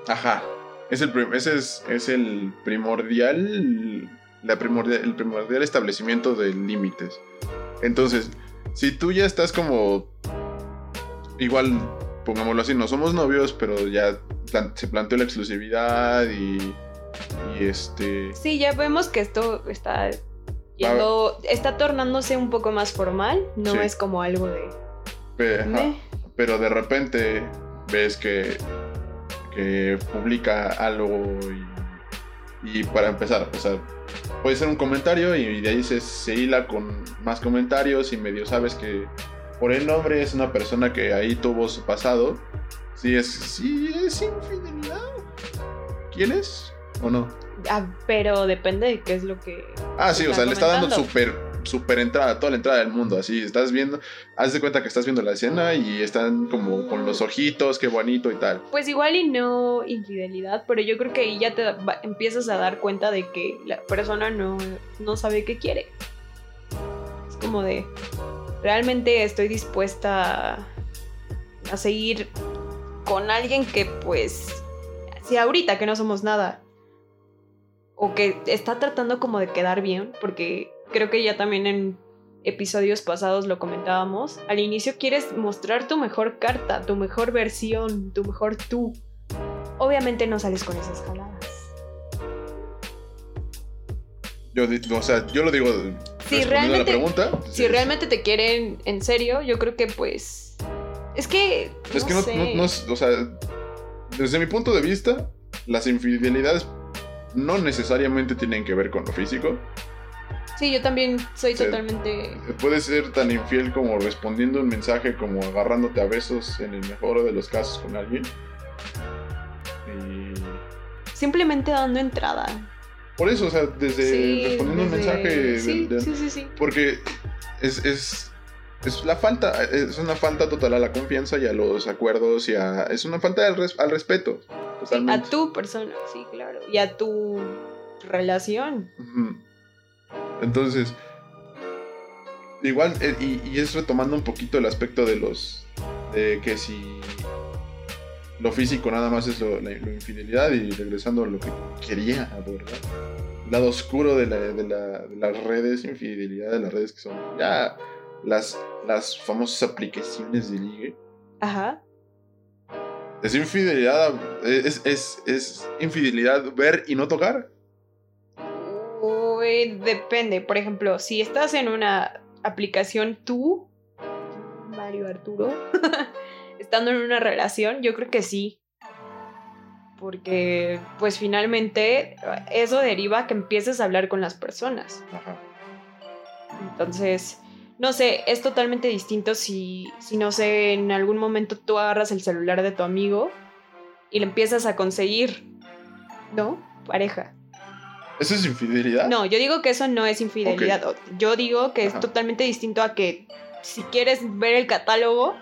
ajá. Es el, ese es, es el primordial, la primordial, el primordial establecimiento de límites. Entonces, si tú ya estás como, igual, pongámoslo así, no somos novios, pero ya se planteó la exclusividad y, y este... Sí, ya vemos que esto está yendo, está tornándose un poco más formal, no Sí. es como algo de... pe- ajá, "Meh". pero de repente ves que, que publica algo y, y para empezar, o sea, puede ser un comentario y de ahí se, se hila con más comentarios y medio sabes que por el nombre es una persona que ahí tuvo su pasado. Sí es, sí es infidelidad. ¿Quieres o no? Ah, pero depende de qué es lo que... Ah, sí, o sea, le está dando súper super entrada, toda la entrada del mundo, así, estás viendo, haz de cuenta que estás viendo la escena y están como con los ojitos, qué bonito y tal. Pues igual y no infidelidad, pero yo creo que ahí ya te va- empiezas a dar cuenta de que la persona no, no sabe qué quiere. Es como de, realmente estoy dispuesta a, a seguir con alguien que pues si ahorita que no somos nada, o que está tratando como de quedar bien, porque creo que ya también en episodios pasados lo comentábamos, al inicio quieres mostrar tu mejor carta, tu mejor versión, tu mejor tú. Obviamente no sales con esas jaladas. Yo, o sea, yo lo digo Si la realmente- pregunta. Si sí, realmente te quieren en serio, yo creo que pues... Es que... Es que no, sé. no- no es- o sea, desde mi punto de vista, las infidelidades no necesariamente tienen que ver con lo físico. Sí, yo también soy totalmente... Puedes ser tan infiel como respondiendo un mensaje, como agarrándote a besos en el mejor de los casos con alguien. Y Simplemente dando entrada. por eso, o sea, desde Sí, respondiendo un mensaje. de- Sí, de- sí, sí, sí. Porque es, es, es la falta, es una falta total a la confianza y a los acuerdos y a, es una falta al, res- al respeto. A tu persona, sí, claro. Y a tu relación. Entonces, igual, eh, y, y es retomando un poquito el aspecto de los, de que si lo físico nada más es lo, la, infidelidad y regresando a lo que quería abordar, el lado oscuro de, la, de, la- de las redes, infidelidad de las redes que son ya las, las famosas aplicaciones de ligue. Ajá. Es infidelidad, es, es, es infidelidad ver y no tocar. Uy, depende. Por ejemplo, si estás en una aplicación tú, Mario Arturo, estando en una relación, yo creo que sí. Porque, pues finalmente, eso deriva a que empieces a hablar con las personas. Ajá. Entonces, no sé, es totalmente distinto si, si, no sé, en algún momento tú agarras el celular de tu amigo y le empiezas a conseguir, ¿no? Pareja. ¿Eso es infidelidad? No, yo digo que eso no es infidelidad. Yo digo que Ajá. es totalmente distinto a que si quieres ver el catálogo,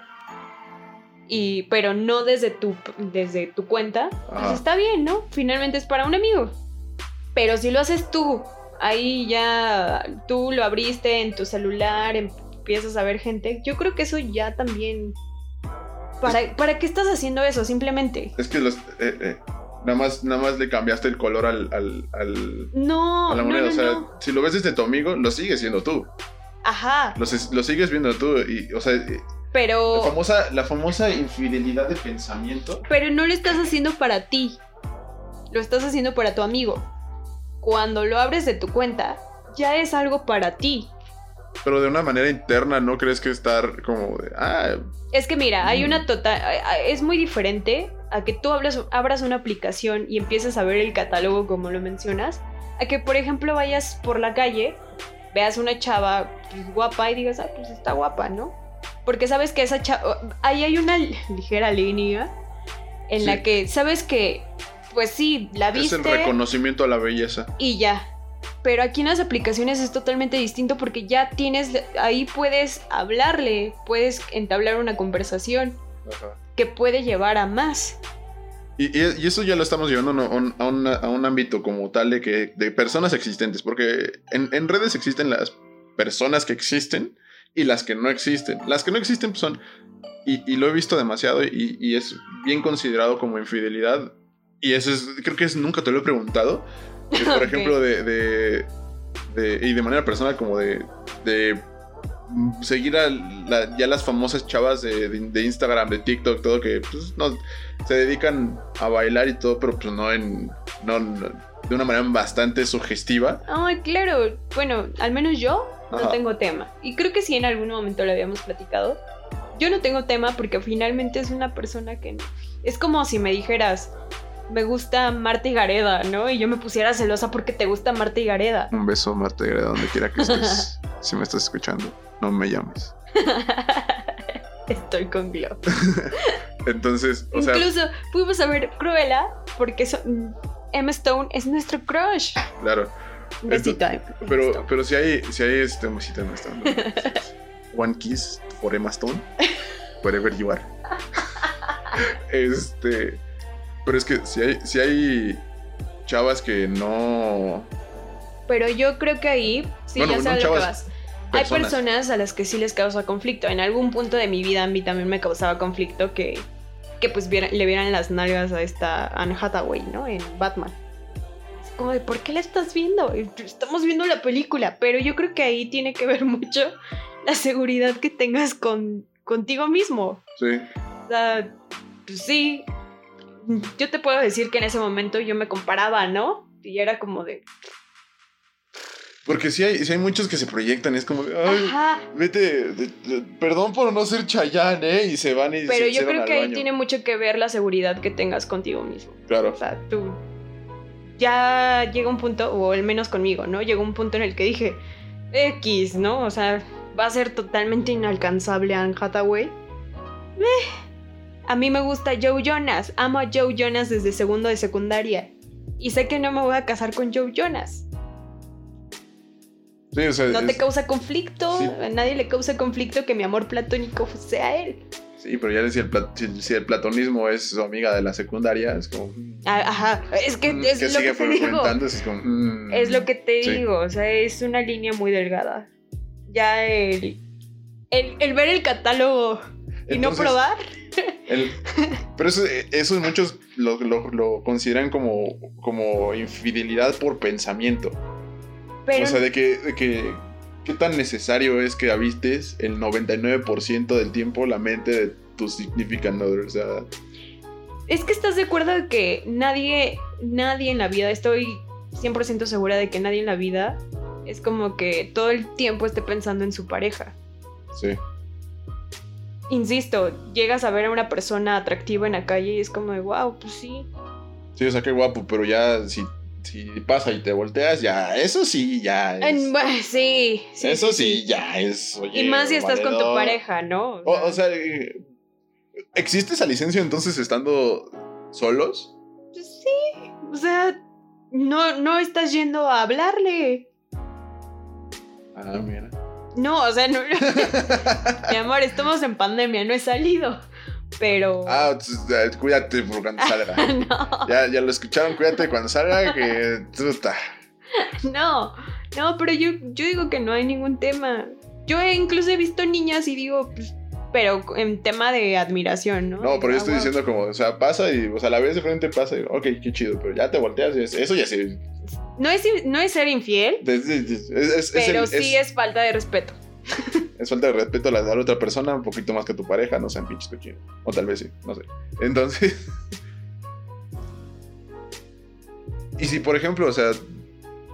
y, pero no desde tu, desde tu cuenta, pues está bien, ¿no? Finalmente es para un amigo. Pero si lo haces tú, ahí ya tú lo abriste en tu celular, empiezas a ver gente, yo creo que eso ya también... ¿Para, ¿para qué estás haciendo eso? Simplemente. Es que los, eh, eh, nada, más, nada más le cambiaste el color al, al, al- No, a la moneda. no, o sea, no. si lo ves desde tu amigo, lo sigues siendo tú. Ajá, lo sigues viendo tú. Y, o sea, eh, pero... la, famosa, la famosa infidelidad de pensamiento. Pero no lo estás haciendo para ti. Lo estás haciendo para tu amigo. Cuando lo abres de tu cuenta, ya es algo para ti. Pero de una manera interna, ¿no crees que estar como de. Ah, Es que mira, hay Mm. una total... Es muy diferente a que tú abras, abras una aplicación y empieces a ver el catálogo como lo mencionas. A que, por ejemplo, vayas por la calle, veas una chava pues, guapa y digas, ah, pues está guapa, ¿no? Porque sabes que esa chava... Ahí hay una ligera línea en Sí. la que sabes que, pues sí, la es viste el reconocimiento a la belleza. y ya. Pero aquí en las aplicaciones es totalmente distinto porque ya tienes, ahí puedes hablarle, puedes entablar una conversación Ajá. que puede llevar a más. Y, eso ya lo estamos llevando a un, a una- a un ámbito como tal de que de personas existentes, porque en, en redes existen las personas que existen y las que no existen. Las que no existen pues, son, y, y lo he visto demasiado y, y es bien considerado como infidelidad. Y eso es, creo que es, nunca te lo he preguntado. por ejemplo, de, de- de- y de manera personal como de, de seguir a la- ya las famosas chavas de, de- Instagram, de TikTok, todo que pues, no, se dedican a bailar y todo, pero pues no en no, no- de una manera bastante sugestiva. Ay, claro. Bueno, al menos yo no tengo tema. Y creo que sí en algún momento lo habíamos platicado. Yo no tengo tema porque finalmente es una persona que... Es como si me dijeras, me gusta Marta y Gareda, ¿no? Y yo me pusiera celosa porque te gusta Marta y Gareda. Un beso, Marta Greda, donde quiera que estés. si me estás escuchando, no me llames. Estoy con Glo. Entonces, o sea, Incluso fuimos a ver Cruella porque so- Emma Stone es nuestro crush. claro. Besito. a Pero, Stone. pero si hay, si hay este besito en Emma Stone. ¿no? One kiss for Emma Stone. Wherever you are. este. Pero es que si hay, si hay chavas que no. Pero yo creo que ahí, sí, Bueno, ya no sabes que. Hay personas. personas a las que sí les causa conflicto. En algún punto de mi vida a mí también me causaba conflicto que que pues le vieran las nalgas a esta Anne Hathaway, ¿no? En Batman. Es como de, ¿por qué la estás viendo? Estamos viendo la película, pero yo creo que ahí tiene que ver mucho la seguridad que tengas con, contigo mismo. Sí. O sea, pues sí, yo te puedo decir que en ese momento yo me comparaba, ¿no? Y era como de, porque sí hay, hay muchos que se proyectan, es como, ay, vete, perdón por no ser Chayán, ¿eh? Y se van y Pero yo creo que ahí tiene mucho que ver la seguridad que tengas contigo mismo. Claro. O sea, tú ya llega un punto, o al menos conmigo, ¿no? Llegó un punto en el que dije, X, ¿no? O sea, va a ser totalmente inalcanzable Anne Hathaway. Eh, a mí me gusta Joe Jonas, amo a Joe Jonas desde segundo de secundaria. Y sé que no me voy a casar con Joe Jonas no te causa conflicto, a nadie le causa conflicto que mi amor platónico sea él. Sí, pero ya si el, si, el platonismo es su amiga de la secundaria, es como... Mm, ah, ajá, es que mm, es lo que te digo. Es, como, mm, es lo que te digo, o sea, es una línea muy delgada. Ya el, el, ver el catálogo y no probar. Pero eso, eso muchos lo, lo, lo, consideran como, como infidelidad por pensamiento. O sea, de que, de que qué tan necesario es que avistes el 99% del tiempo la mente de tu significant other. O sea. Es que estás de acuerdo de que nadie, nadie en la vida, estoy 100% segura de que nadie en la vida es como que todo el tiempo esté pensando en su pareja. Sí. Insisto, llegas a ver a una persona atractiva en la calle y es como de, wow, pues sí. Sí, o sea, qué guapo, pero ya si si pasa y te volteas, ya, eso sí, ya es. sí, Eso sí, ya es. y más si estás con tu pareja, ¿no? O, sea, ¿existe esa licencia entonces estando solos? Pues sí, o sea, no, no estás yendo a hablarle. Ah, mira. No, o sea, no. Mi amor, estamos en pandemia, no he salido. Pero. Ah, cuídate por cuando salga. no. ya, ya lo escucharon, cuídate cuando salga, que. no, no, pero yo, yo digo que no hay ningún tema. Yo incluso he visto niñas y digo, pues, pero en tema de admiración, ¿no? No, pero yo estoy diciendo como, o sea, pasa y, o sea, la vez de frente pasa y, ok, qué chido, pero ya te volteas y eso ya sí. No es, no es ser infiel, pero sí es falta de respeto es falta de respeto a la, otra persona un poquito más que a tu pareja, no sean pinches cochinos. O tal vez sí, no sé. Entonces. y si, por ejemplo, o sea,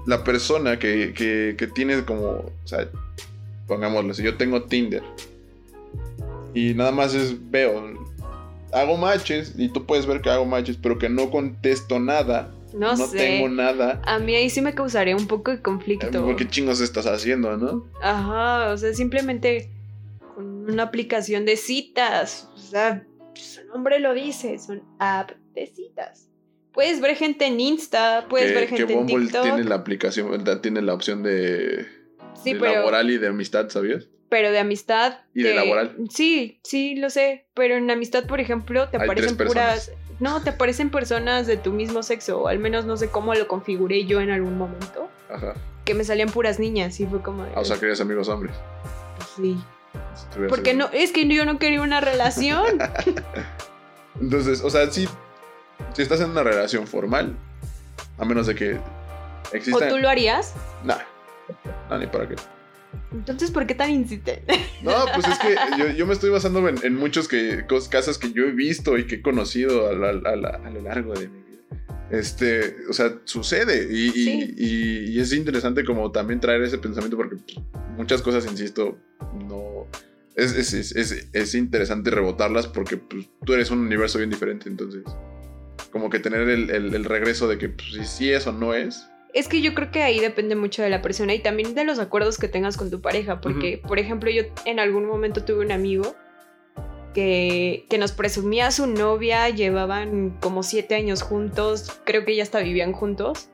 la persona que, que, tiene como. O sea, pongámoslo, si yo tengo Tinder y nada más es veo, hago matches y tú puedes ver que hago matches, pero que no contesto nada no, no tengo nada. A mí ahí sí me causaría un poco de conflicto. ¿Qué chingos estás haciendo, no? Ajá, o sea, simplemente con una aplicación de citas. O sea, su nombre lo dice, son app de citas. Puedes ver gente en Insta, puedes ver gente en TikTok. tiene la aplicación, tiene la opción de, sí, laboral y de amistad, ¿sabías? Pero de amistad. ¿Y de laboral? Sí, sí, lo sé. Pero en amistad, por ejemplo, te aparecen puras no, te aparecen personas de tu mismo sexo, o al menos no sé cómo lo configuré yo en algún momento. Ajá. Que me salían puras niñas y fue como... Ah, o sea, querías amigos hombres. Pues sí. Porque no, es que yo no quería una relación. Entonces, o sea, si, si estás en una relación formal, a menos de que exista... ¿O tú lo harías? Nah, nah ni para qué. Entonces, ¿por qué tan insistente? No, pues es que yo, me estoy basando en, muchos que, casas que yo he visto y que he conocido a, lo largo de mi vida. Este, o sea, sucede y, es interesante como también traer ese pensamiento porque muchas cosas, insisto, no... Es, es, interesante rebotarlas porque pues, tú eres un universo bien diferente, entonces como que tener el, regreso de que pues, si sí es o no es, es que yo creo que ahí depende mucho de la persona y también de los acuerdos que tengas con tu pareja, porque, por ejemplo, yo en algún momento tuve un amigo que, que, nos presumía a su novia, llevaban como siete años juntos, creo que ya hasta vivían juntos,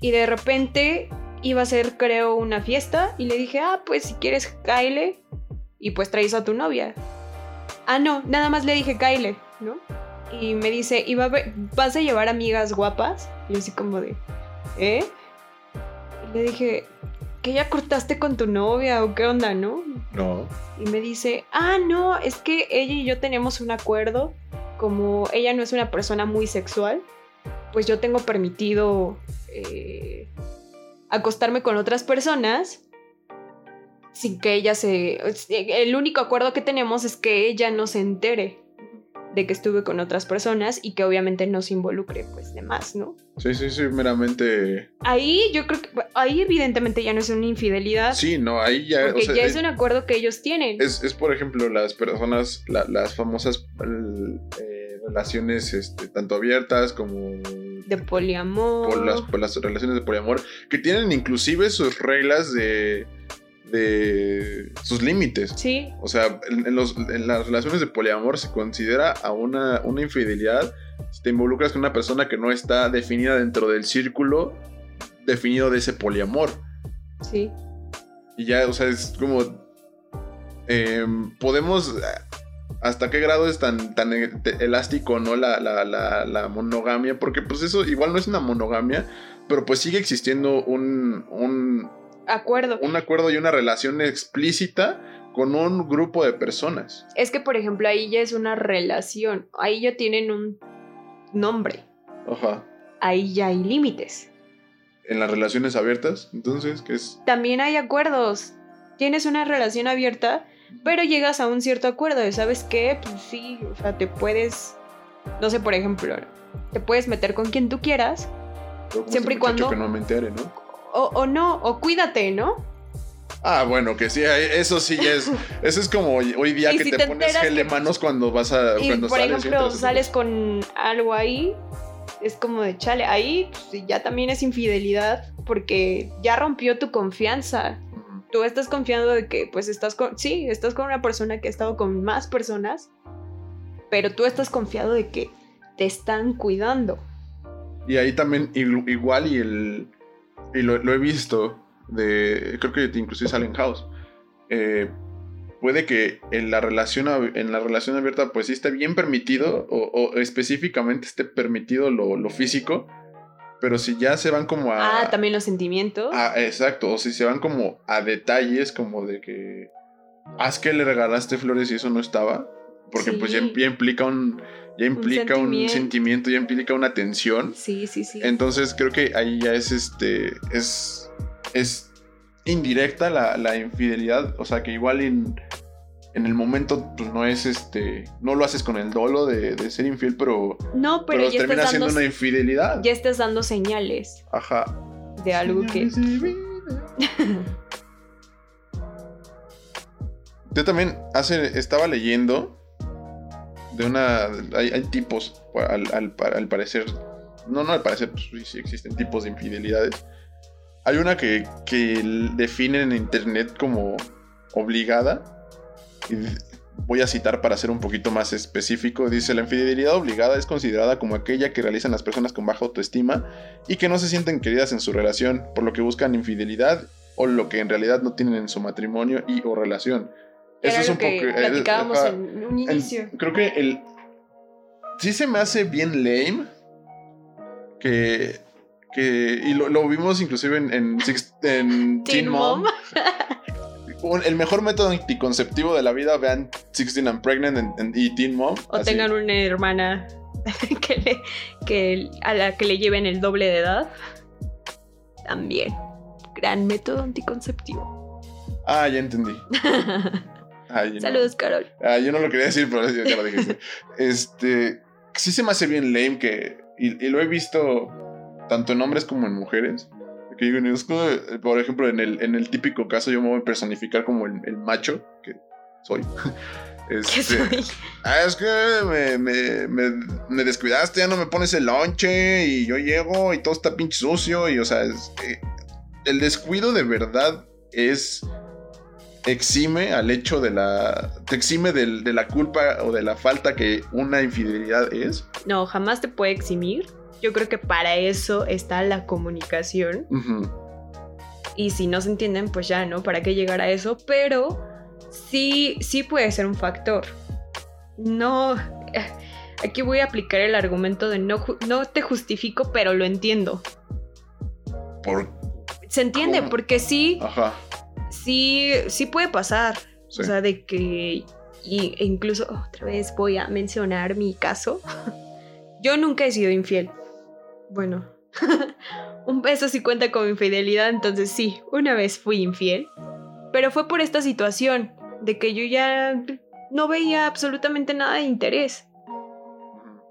y de repente iba a ser, creo, una fiesta, y le dije, ah, pues si quieres, Kyle, y pues traes a tu novia. Ah, no, nada más le dije Kyle, ¿no? Y me dice, ¿y vas a llevar amigas guapas? Y yo así como de, ¿eh? le dije, ¿que ya cortaste con tu novia o qué onda, no? No. Y me dice, ah, no, es que ella y yo tenemos un acuerdo como ella no es una persona muy sexual, pues yo tengo permitido eh, acostarme con otras personas sin que ella se... El único acuerdo que tenemos es que ella no se entere de que estuve con otras personas y que obviamente no se involucre pues de más, ¿no? Sí, sí, sí, meramente... Ahí yo creo que... Ahí evidentemente ya no es una infidelidad. Sí, no, ahí ya... Porque ya es, un acuerdo que ellos tienen. Es, es por ejemplo, las personas, las famosas eh, relaciones este, tanto abiertas como... De poliamor. Por las, por las relaciones de poliamor, que tienen inclusive sus reglas de de sus límites. Sí. O sea, en, las relaciones de poliamor se considera a una, una infidelidad si te involucras con una persona que no está definida dentro del círculo definido de ese poliamor. Sí. Y ya, o sea, es como... Em, podemos... ¿Hasta qué grado es tan, tan elástico, no? La, la, la, monogamia. Porque pues eso igual no es una monogamia. Pero pues sigue existiendo un, un acuerdo. Un acuerdo y una relación explícita con un grupo de personas. Es que, por ejemplo, ahí ya es una relación. Ahí ya tienen un nombre. Ajá. Ahí ya hay límites. En las relaciones abiertas, entonces, ¿qué es? También hay acuerdos. Tienes una relación abierta, pero llegas a un cierto acuerdo. ¿Sabes qué? Pues sí, o sea, te puedes. No sé, por ejemplo, te puedes meter con quien tú quieras. Siempre y cuando. Que no me entere, ¿no? O, no, o cuídate, ¿no? Ah, bueno, que sí, eso sí es. Eso es como hoy día que te, pones gel de manos cuando vas a. Y por ejemplo, sales con algo ahí, es como de chale. Ahí pues, ya también es infidelidad porque ya rompió tu confianza. Tú estás confiando de que, pues estás con. Sí, estás con una persona que ha estado con más personas, pero tú estás confiado de que te están cuidando. Y ahí también, igual, y el y lo, he visto, de, creo que inclusive sale en House, eh, puede que en la, relación, en la relación abierta pues sí esté bien permitido o, específicamente esté permitido lo, físico, pero si ya se van como a... Ah, también los sentimientos. Ah, exacto, o si se van como a detalles como de que... Haz que le regalaste flores y eso no estaba, porque pues ya implica un ya implica un sentimiento. ya implica una tensión. Sí, sí, sí. Entonces creo que ahí ya es este, es, es indirecta la, infidelidad, o sea que igual en, en el momento pues no es este, no lo haces con el dolo de, ser infiel, pero, no, pero, ya termina siendo una infidelidad. Ya estás dando señales. Ajá. De algo que... Yo también hace, estaba leyendo de una... Hay, tipos, al, parecer... No, no al parecer, pues sí, existen tipos de infidelidades. Hay una que, que definen en internet como obligada. Voy a citar para ser un poquito más específico. Dice, la infidelidad obligada es considerada como aquella que realizan las personas con baja autoestima y que no se sienten queridas en su relación, por lo que buscan infidelidad o lo que en realidad no tienen en su matrimonio y o relación. Eso es un que poco. Platicábamos en un inicio. creo que el. Sí se me hace bien lame. Que. que y lo, vimos inclusive en, en, Teen, Mom. el mejor método anticonceptivo de la vida, vean 16 and Pregnant y Teen Mom. O tengan una hermana que, que a la que le lleven el doble de edad. También. Gran método anticonceptivo. Ah, ya entendí. Saludos, Carol. Ah, yo no lo quería decir, pero ya lo dijiste. este, sí se me hace bien lame que, y, lo he visto tanto en hombres como en mujeres. Que por ejemplo, en el, en el típico caso yo me voy a personificar como el, macho que soy. Este, soy? Ah, es que me, me, me, descuidaste, ya no me pones el lonche y yo llego y todo está pinche sucio y o sea, el descuido de verdad es exime al hecho de la. te exime de, la culpa o de la falta que una infidelidad es. No, jamás te puede eximir. Yo creo que para eso está la comunicación. Y si no se entienden, pues ya, ¿no? ¿Para qué llegar a eso? Pero sí, sí puede ser un factor. No. Aquí voy a aplicar el argumento de no, no te justifico, pero lo entiendo. ¿Por Se entiende, porque sí. Ajá sí, sí puede pasar. O sea, de que y, e incluso otra vez voy a mencionar mi caso. Yo nunca he sido infiel. Bueno, un beso sí cuenta como infidelidad, entonces sí, una vez fui infiel. Pero fue por esta situación de que yo ya no veía absolutamente nada de interés.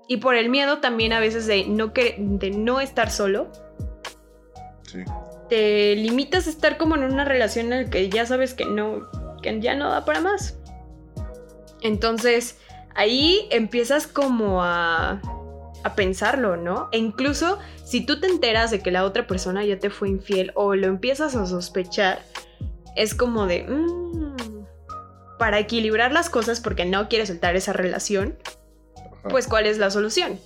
Y por el miedo también a veces de no, de no estar solo. Sí. Te limitas a estar como en una relación en la que ya sabes que no, que ya no da para más. Entonces, ahí empiezas como a, a pensarlo, ¿no? E incluso si tú te enteras de que la otra persona ya te fue infiel o lo empiezas a sospechar, es como de, mm, para equilibrar las cosas porque no quieres soltar esa relación, pues ¿cuál es la solución?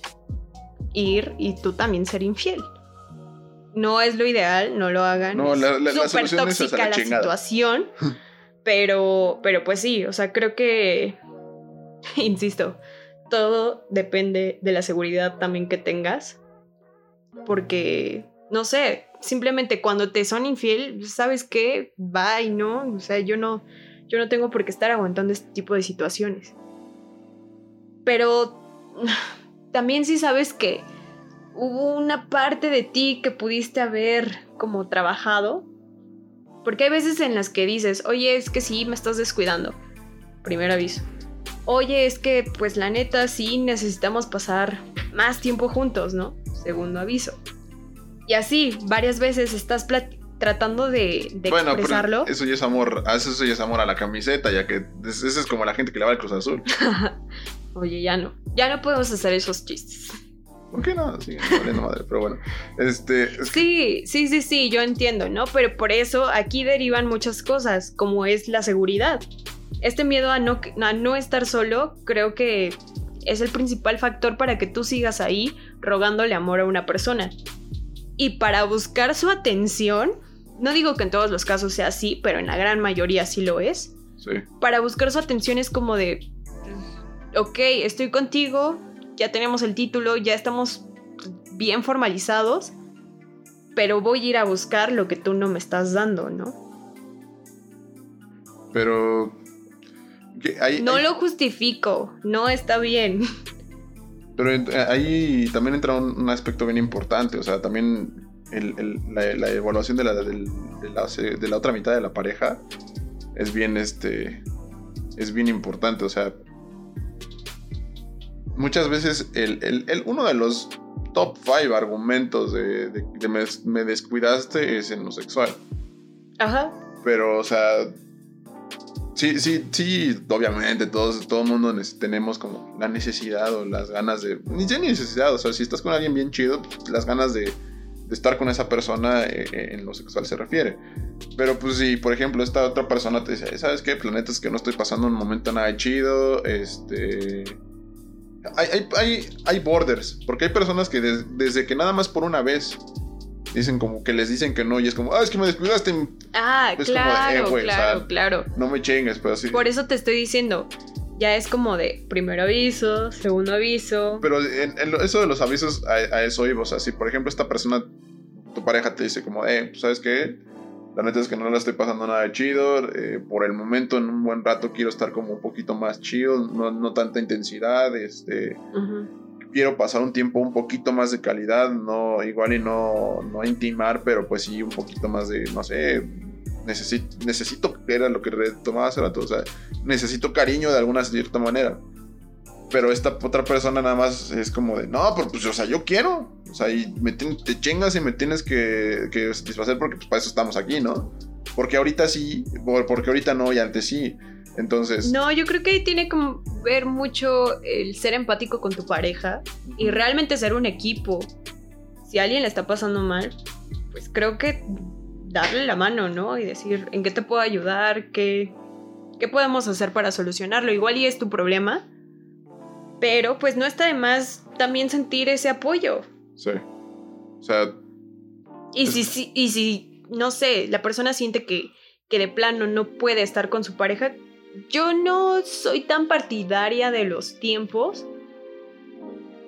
Ir y tú también ser infiel. No es lo ideal, no lo hagan. No, la, la, Súper es tóxica hacer la la chingada. situación. pero, pero pues sí, o sea, creo que, insisto, todo depende de la seguridad también que tengas. Porque, no sé, simplemente cuando te son infiel, ¿sabes qué? Bye, ¿no? O sea, yo no, yo no tengo por qué estar aguantando este tipo de situaciones. Pero también sí sabes que hubo una parte de ti que pudiste haber como trabajado. Porque hay veces en las que dices, oye, es que sí, me estás descuidando. Primer aviso. Oye, es que pues la neta sí necesitamos pasar más tiempo juntos, ¿no? Segundo aviso. Y así, varias veces estás tratando de, de Bueno, expresarlo. pero eso ya es amor, ah, eso ya es amor a la camiseta, ya que es- esa es como la gente que le va al Cruz Azul. Oye, ya no. Ya no podemos hacer esos chistes. ¿Por qué no? Siguen valiendo madre, pero bueno. Este, es Sí, sí, sí, sí, yo entiendo, ¿no? Pero por eso aquí derivan muchas cosas, como es la seguridad. Este miedo a no, a no estar solo, creo que es el principal factor para que tú sigas ahí rogándole amor a una persona. Y para buscar su atención, no digo que en todos los casos sea así, pero en la gran mayoría sí lo es. sí. Para buscar su atención es como de, ok, estoy contigo, ya tenemos el título, ya estamos bien formalizados, pero voy a ir a buscar lo que tú no me estás dando, ¿no? Pero. hay- No hay- lo justifico, no está bien. Pero en- ahí también entra un, aspecto bien importante. O sea, también el- el- la, la evaluación de la, de la otra mitad de la pareja es bien, este. Es bien importante. O sea. Muchas veces el, el- el- uno de los top 5 argumentos de, de- de me, me descuidaste es en lo sexual. Ajá. Pero, o sea, sí, sí, sí, obviamente, todos, todo el mundo tenemos como la necesidad o las ganas de, ni siquiera necesidad, o sea, si estás con alguien bien chido, pues, las ganas de, de estar con esa persona eh, eh, en lo sexual se refiere. Pero pues si, por ejemplo, esta otra persona te dice, ¿sabes qué? Planeta es que no estoy pasando un momento nada chido, este... Hay, hay, hay, borders, porque hay personas que des- desde que nada más por una vez dicen como que les dicen que no y es como, ah, es que me descuidaste, Ah, Es como de, claro, eh, güey, o claro, sea, claro. no me chingues, pero sí. Por eso te estoy diciendo, ya es como de primer aviso, segundo aviso. Pero en, en eso de los avisos, a, a eso iba. O sea, si por ejemplo esta persona, tu pareja te dice como, eh, ¿sabes qué? La neta es que no la estoy pasando nada de chido. eh, por el momento, en un buen rato, quiero estar como un poquito más chido. No, no tanta intensidad. Este, quiero pasar un tiempo un poquito más de calidad. No, igual y no, no intimar, pero pues sí un poquito más de, no sé. Necesito, necesito, era lo que retomaba hace rato. O sea, necesito cariño de alguna cierta manera. Pero esta otra persona nada más es como de, no, pero pues, o sea, yo quiero. O sea, y me te chingas y me tienes que, que satisfacer porque pues para eso estamos aquí, ¿no? Porque ahorita sí, por- porque ahorita no y antes sí. Entonces, No, yo creo que ahí tiene que ver mucho el ser empático con tu pareja y realmente ser un equipo. Si a alguien le está pasando mal, pues creo que darle la mano, ¿no? Y decir, ¿en qué te puedo ayudar? ¿Qué, qué podemos hacer para solucionarlo? Igual y es tu problema, pero pues no está de más también sentir ese apoyo. sí. O sea, Y si, si- y si, no sé, la persona siente que, que de plano no puede estar con su pareja, yo no soy tan partidaria de los tiempos,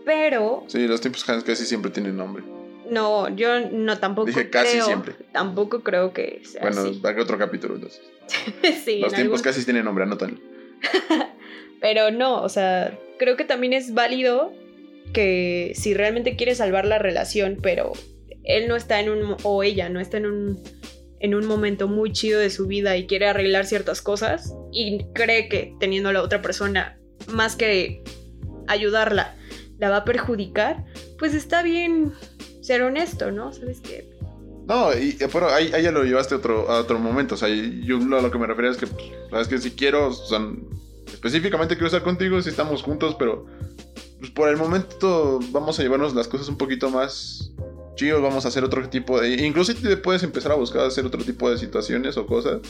pero sí, los tiempos casi siempre tienen nombre. no, yo no tampoco Dije casi creo, siempre. tampoco creo que sea Bueno, así. para otro capítulo entonces. Sí, los en tiempos algún- casi tienen nombre, anótanlo. Pero no, o sea, creo que también es válido que si realmente quiere salvar la relación, pero él no está en un, o ella no está en un, en un momento muy chido de su vida y quiere arreglar ciertas cosas y cree que teniendo a la otra persona más que ayudarla la va a perjudicar, pues está bien ser honesto, ¿no? ¿Sabes qué? No, y, pero ahí, ahí ya lo llevaste a otro, a otro momento. O sea, yo a lo que me refería es que, pues, sabes que si quiero, o sea, específicamente quiero estar contigo, si estamos juntos, pero pues por el momento vamos a llevarnos las cosas un poquito más chidos, vamos a hacer otro tipo de... Incluso te puedes empezar a buscar hacer otro tipo de situaciones o cosas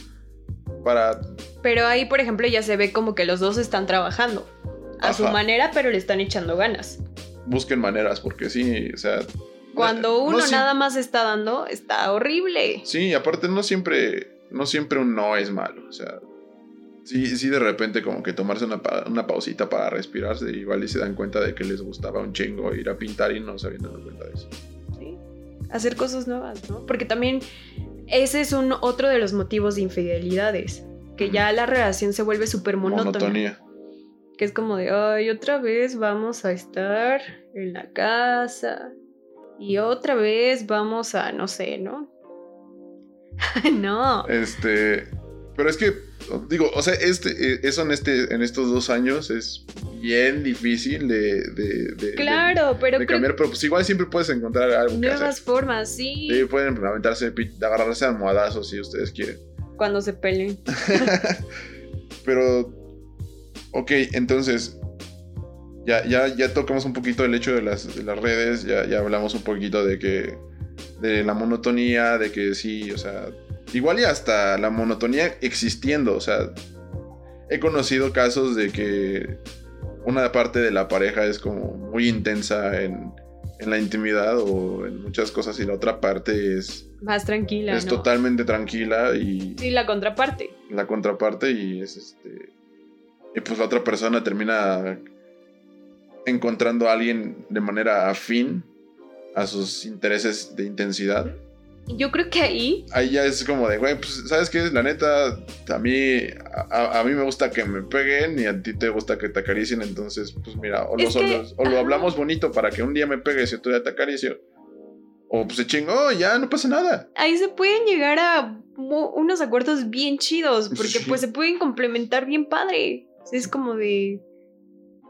para... Pero ahí, por ejemplo, ya se ve como que los dos están trabajando a su manera, pero le están echando ganas. Busquen maneras, porque sí, o sea... Cuando uno nada más está dando, está horrible. Sí, aparte no siempre, no siempre un no es malo, o sea, Sí, sí, de repente como que tomarse una, una pausita para respirarse, igual y se dan cuenta de que les gustaba un chingo ir a pintar y no se habían dado cuenta de eso. Sí, hacer cosas nuevas, ¿no? Porque también ese es un, otro de los motivos de infidelidades, que ya la relación se vuelve súper monótona. Monotonía. Que es como de, ay, otra vez vamos a estar en la casa y otra vez vamos a, no sé, ¿no? no. Este, pero es que digo, o sea, este, eh, eso en, este, en estos dos años es bien difícil de, de, claro, pero cambiar, pero pues igual siempre puedes encontrar algo Nuevas formas, sí. Sí, pueden aventarse, agarrarse a almohadazos si ustedes quieren. Cuando se peleen. pero, ok, entonces, ya, ya, ya tocamos un poquito el hecho de las, de las redes, ya, ya hablamos un poquito de que, de la monotonía, de que sí, o sea, Igual y hasta la monotonía existiendo, o sea, he conocido casos de que una parte de la pareja es como muy intensa en, la intimidad o en muchas cosas y la otra parte es... Más tranquila. Es totalmente tranquila y... Sí, la contraparte. La contraparte y es este... Y pues la otra persona termina encontrando a alguien de manera afín a sus intereses de intensidad. Yo creo que ahí. Ahí ya es como de, güey, pues, ¿sabes qué? La neta, a mí, a, mí me gusta que me peguen y a ti te gusta que te acaricien. Entonces, pues mira, o, lo hablamos bonito para que un día me pegues y otro día te acaricio. O pues se chingó, ya no pasa nada. Ahí se pueden llegar a unos acuerdos bien chidos, porque pues se pueden complementar bien padre. Es como de.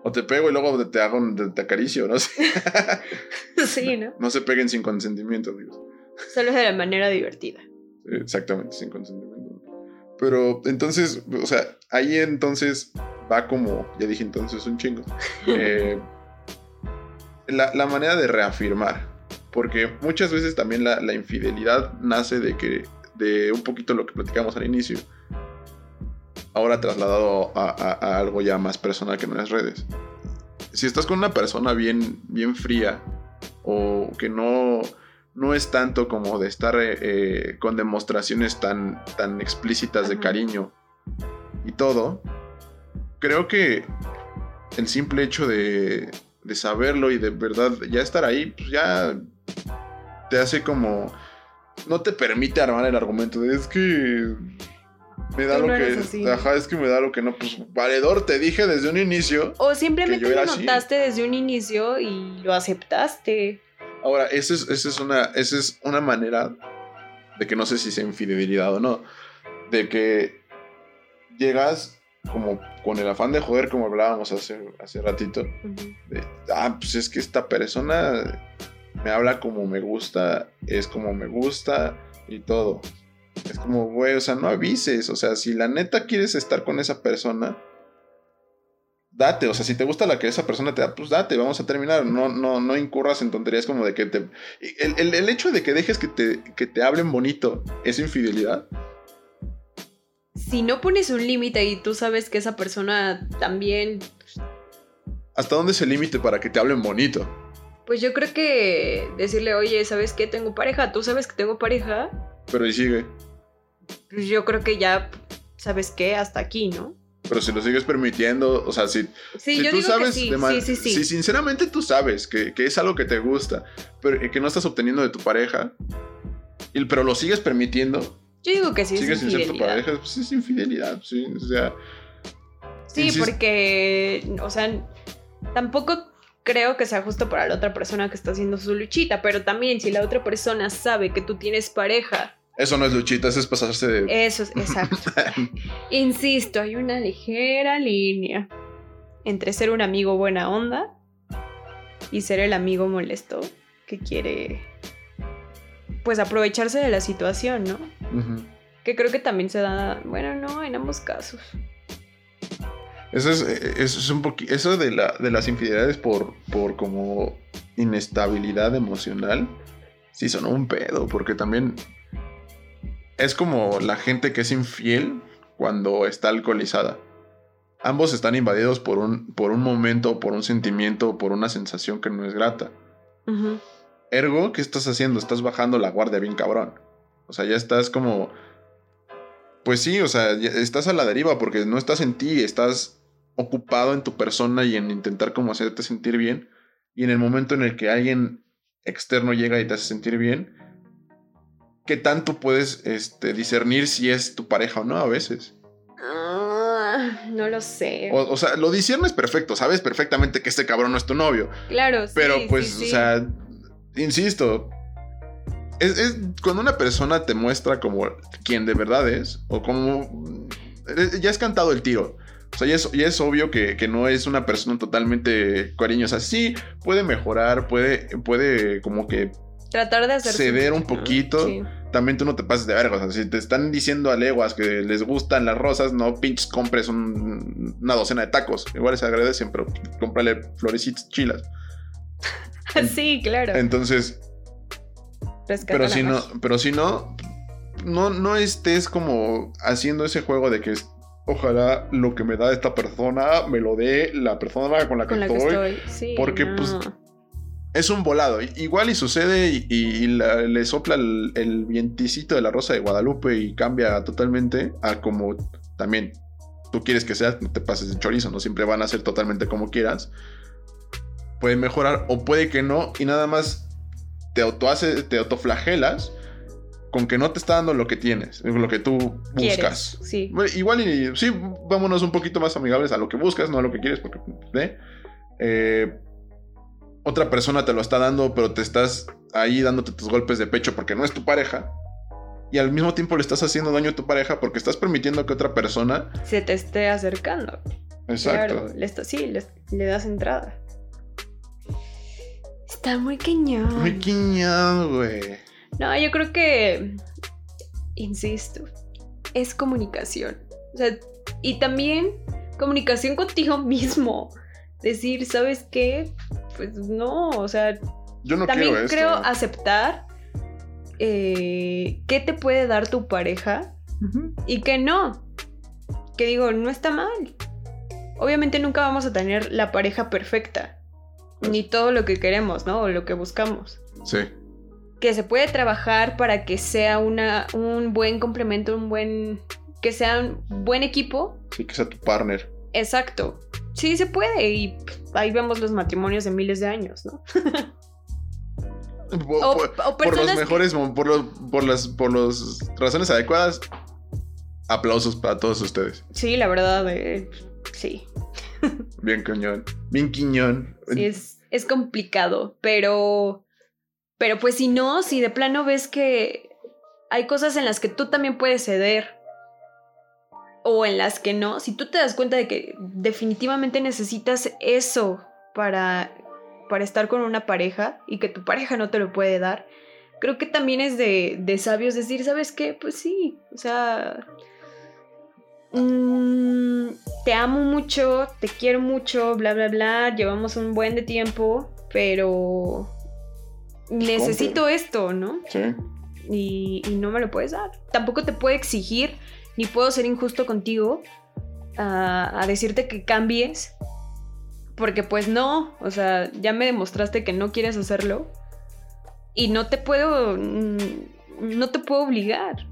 O te pego y luego te hago te acaricio, ¿no? sí, ¿no? No se peguen sin consentimiento, amigos. Solo es de la manera divertida. Exactamente, sin consentimiento. Pero entonces, o sea, ahí entonces va como, ya dije entonces, un chingo. Eh, la, manera de reafirmar. Porque muchas veces también la, infidelidad nace de que, de un poquito lo que platicamos al inicio. Ahora trasladado a, algo ya más personal que no las redes. Si estás con una persona bien, bien fría o que no, no es tanto como de estar eh, eh, con demostraciones tan, tan explícitas de cariño y todo. Creo que el simple hecho de, de saberlo y de verdad ya estar ahí, pues ya te hace como... No te permite armar el argumento de es que me da lo que. Ajá, es que me da lo que no. Pues, valedor, te dije desde un inicio. O simplemente lo notaste desde un inicio y lo aceptaste. Ahora, esa es, es, una, esa es una manera de que no sé si sea infidelidad o no. De que llegas como con el afán de joder, como hablábamos hace, hace ratito. ah, pues es que esta persona me habla como me gusta, es como me gusta y todo. Es como, güey, o sea, no avises. O sea, si la neta quieres estar con esa persona, date, o sea, si te gusta la que esa persona te da, pues date, vamos a terminar, no, no, no incurras en tonterías como de que te... El, hecho de que dejes que te, que te hablen bonito es infidelidad. Si no pones un límite y tú sabes que esa persona también... ¿Hasta dónde es el límite para que te hablen bonito? Pues yo creo que decirle, oye, ¿sabes qué? Tengo pareja, tú sabes que tengo pareja. Pero y sigue. Pues yo creo que ya, ¿sabes qué? Hasta aquí, ¿no? Pero si lo sigues permitiendo, o sea, si, si tú sabes, sí. Sí, sí, si sinceramente tú sabes que, es algo que te gusta, pero que no estás obteniendo de tu pareja, y, pero lo sigues permitiendo. Yo digo que sí. Sigues sin ser tu pareja, pues es infidelidad, sí. O sea. Sí, porque, o sea, tampoco creo que sea justo para la otra persona que está haciendo su luchita, pero también si la otra persona sabe que tú tienes pareja, Eso no es luchita, eso es pasarse de. eso es exacto. Insisto, hay una ligera línea entre ser un amigo buena onda y ser el amigo molesto que quiere, pues, aprovecharse de la situación, ¿no? Que creo que también se da, bueno, no, en ambos casos. Eso es, eh, eso es un poquito. Eso de, la, de las infidelidades por, por como inestabilidad emocional. Sí, son un pedo. Porque también. Es como la gente que es infiel cuando está alcoholizada. Ambos están invadidos por un, por un momento, por un sentimiento, por una sensación que no es grata. Ergo, ¿qué estás haciendo? Estás bajando la guardia bien cabrón. O sea, ya estás como. Pues sí, o sea, ya estás a la deriva porque no estás en ti, estás ocupado en tu persona y en intentar como hacerte sentir bien. Y en el momento en el que alguien externo llega y te hace sentir bien, ¿qué tanto puedes este, discernir si es tu pareja o no a veces? Ah, no lo sé. O, o sea, lo discernes perfecto, sabes perfectamente que este cabrón no es tu novio. claro, sí, Pero pues, sí. o sea, insisto, es, es cuando una persona te muestra como quien de verdad es, o como... eh, Ya has cantado el tiro. O sea, ya es, ya es obvio que, que no es una persona totalmente cariñosa. Sí, puede mejorar, puede, puede como que Tratar de hacer ceder un poquito. Sí. También tú no te pases de verga. O sea, si te están diciendo a leguas que les gustan las rosas, no pinches compres un- una docena de tacos. Igual se agradecen, pero cómprale florecitas chilas. sí, claro. Entonces, Rescata pero si no, pero si no, no, no estés como haciendo ese juego de que ojalá lo que me da esta persona me lo dé la persona con la que Con la que estoy. estoy. Sí, porque, no. pues, Es un volado. Igual y sucede y, y la- le sopla el, el vienticito de la rosa de Guadalupe y cambia totalmente a como también tú quieres que sea, no te pases de chorizo, no siempre van a ser totalmente como quieras. Puede mejorar o puede que no y nada más te auto hace, te autoflagelas con que no te está dando lo que tienes, lo que tú ¿Quieres? buscas. Sí. Bueno, Igual y sí, vámonos un poquito más amigables a lo que buscas, no a lo que quieres, porque ¿eh? Eh, otra persona te lo está dando, pero te estás ahí dándote tus golpes de pecho porque no es tu pareja. Y al mismo tiempo le estás haciendo daño a tu pareja porque estás permitiendo que otra persona. Se te esté acercando. Exacto. Claro, le está- sí, le, le das entrada. Está muy cañón. Muy quiñón, güey. No, yo creo que, insisto, es comunicación. O sea, y también comunicación contigo mismo. Decir, ¿sabes qué? Pues no, o sea, Yo no también quiero esto. creo aceptar eh, qué te puede dar tu pareja y que no. Que digo, no está mal. Obviamente nunca vamos a tener la pareja perfecta. Ni todo lo que queremos, ¿no? O lo que buscamos. Sí. Que se puede trabajar para que sea una, un buen complemento, un buen. que sea un buen equipo. Sí, que sea tu partner. Exacto. Sí, se puede. Y ahí vemos los matrimonios de miles de años, ¿no? Por, O, por- o por los que- mejores, por, los, por, las, por las razones adecuadas. Aplausos para todos ustedes. Sí, la verdad, eh, sí. Bien cañón. Bien quiñón. Sí, es, es complicado, pero, pero pues si no, si de plano ves que hay cosas en las que tú también puedes ceder o en las que no, si tú te das cuenta de que definitivamente necesitas eso para, para estar con una pareja y que tu pareja no te lo puede dar, creo que también es de, de sabios decir, ¿sabes qué? Pues sí, o sea... mm, te amo mucho, te quiero mucho, bla, bla, bla, llevamos un buen de tiempo, pero necesito esto, ¿no? Sí. Y, y no me lo puedes dar. Tampoco te puedo exigir, ni puedo ser injusto contigo a, a decirte que cambies, porque pues no, o sea, ya me demostraste que no quieres hacerlo y no te puedo, mm, no te puedo obligar.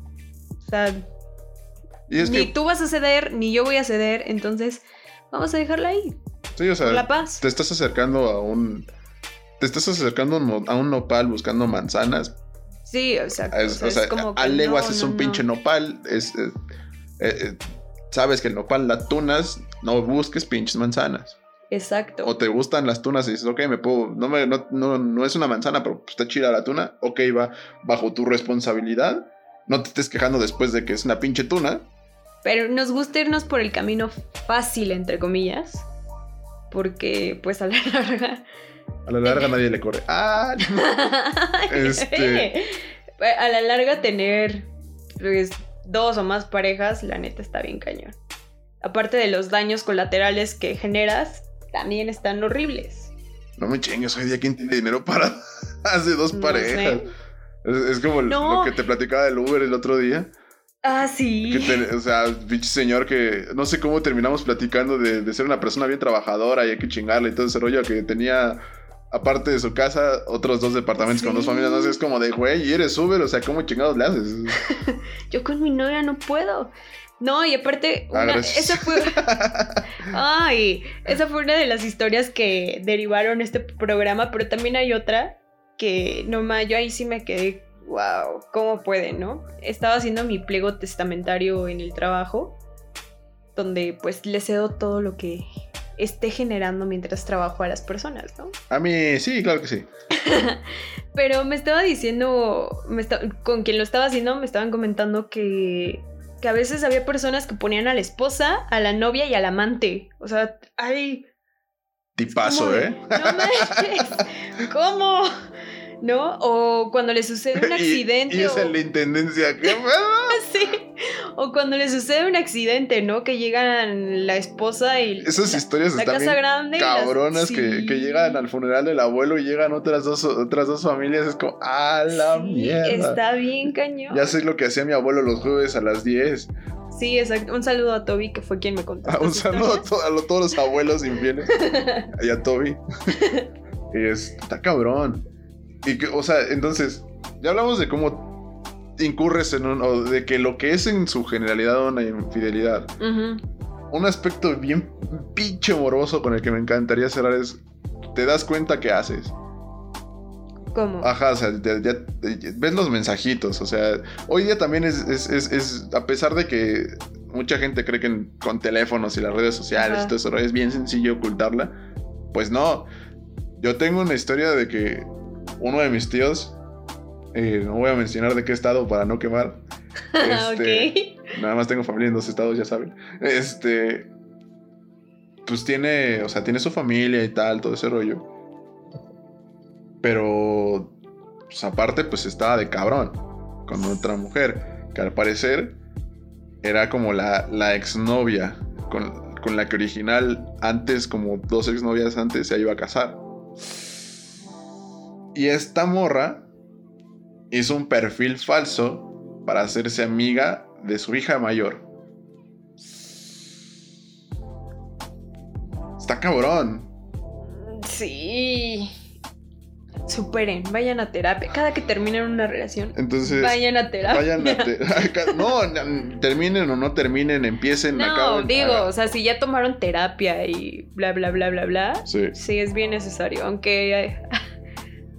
O sea, ni que, tú vas a ceder, ni yo voy a ceder, entonces vamos a dejarla ahí, sí, o sea, la paz. te estás acercando a un. Te estás acercando a un nopal buscando manzanas. Sí, exacto. Es- o sea, sea, es como a leguas no, es un no. pinche nopal. Es, eh, eh, eh, sabes que el nopal la tunas no busques pinches manzanas. Exacto. O te gustan las tunas y dices, ok, me puedo, no, me, no, no, no es una manzana, pero está chida la tuna, ok, va bajo tu responsabilidad. No te estés quejando después de que es una pinche tuna. Pero nos gusta irnos por el camino fácil, entre comillas. Porque, pues, a la larga. A la larga nadie le corre. ¡Ah! este. A la larga, tener pues, dos o más parejas, la neta está bien cañón. Aparte de los daños colaterales que generas, también están horribles. No me chingues, hoy día quién tiene dinero para hace dos parejas. Es, como lo que te platicaba del Uber el otro día. Ah, sí. o sea, pinche señor que no sé cómo terminamos platicando de, ser una persona bien trabajadora y hay que chingarle y todo ese rollo que tenía, aparte de su casa, otros dos departamentos con dos familias. No sé, es como de, güey, y eres Uber, o sea, ¿cómo chingados le haces? Yo con mi novia no puedo. No, y aparte, ah, esa fue. Ay, esa fue una de las historias que derivaron este programa, pero también hay otra que nomás yo ahí sí me quedé, wow, ¿cómo puede, no? Estaba haciendo mi pliego testamentario en el trabajo, donde pues le cedo todo lo que esté generando mientras trabajo a las personas, ¿no? A mí sí, claro que sí. pero me estaba diciendo, con quien lo estaba haciendo, me estaban comentando que que a veces había personas que ponían a la esposa, a la novia y al amante. O sea, hay... Tipazo, ¿eh? No manches. ¿Cómo? ¿No? O cuando le sucede un accidente. y, esa es la intendencia, ¿qué Sí. O cuando le sucede un accidente, ¿no? Que llegan la esposa y. Esas historias la están casa grande cabronas que, que, llegan al funeral del abuelo y llegan otras dos, otras dos familias. Es como, ¡ah, la mierda! Está bien cañón. Ya sé lo que hacía mi abuelo los jueves a las 10. Sí, exacto. Un saludo a Toby, que fue quien me contó. un saludo a, todos los abuelos infieles. y a Toby. y está cabrón. Y que, o sea, entonces, ya hablamos de cómo incurres en un. o de que lo que es en su generalidad una infidelidad. Un aspecto bien pinche morboso con el que me encantaría cerrar es. Te das cuenta que haces. ¿Cómo? Ajá, o sea, ya, ves los mensajitos. O sea, hoy día también es, es, es, a pesar de que mucha gente cree que con teléfonos y las redes sociales y todo eso es bien sencillo ocultarla, pues no. Yo tengo una historia de que uno de mis tíos, eh, no voy a mencionar de qué estado para no quemar. Este, nada más tengo familia en dos estados, ya saben. Este, pues tiene, o sea, tiene su familia y tal, todo ese rollo. Pero, pues aparte, pues estaba de cabrón con otra mujer, que al parecer era como la, la exnovia con, con la que original antes, como dos exnovias antes, se iba a casar. Y esta morra hizo un perfil falso para hacerse amiga de su hija mayor. Está cabrón. Sí. Superen, vayan a terapia. Cada que terminen una relación, Entonces, vayan a terapia. Vayan a terapia. no, terminen o no terminen, empiecen, no, digo, o sea, si ya tomaron terapia y bla, bla, bla, bla, bla. Sí. Sí, es bien necesario. Aunque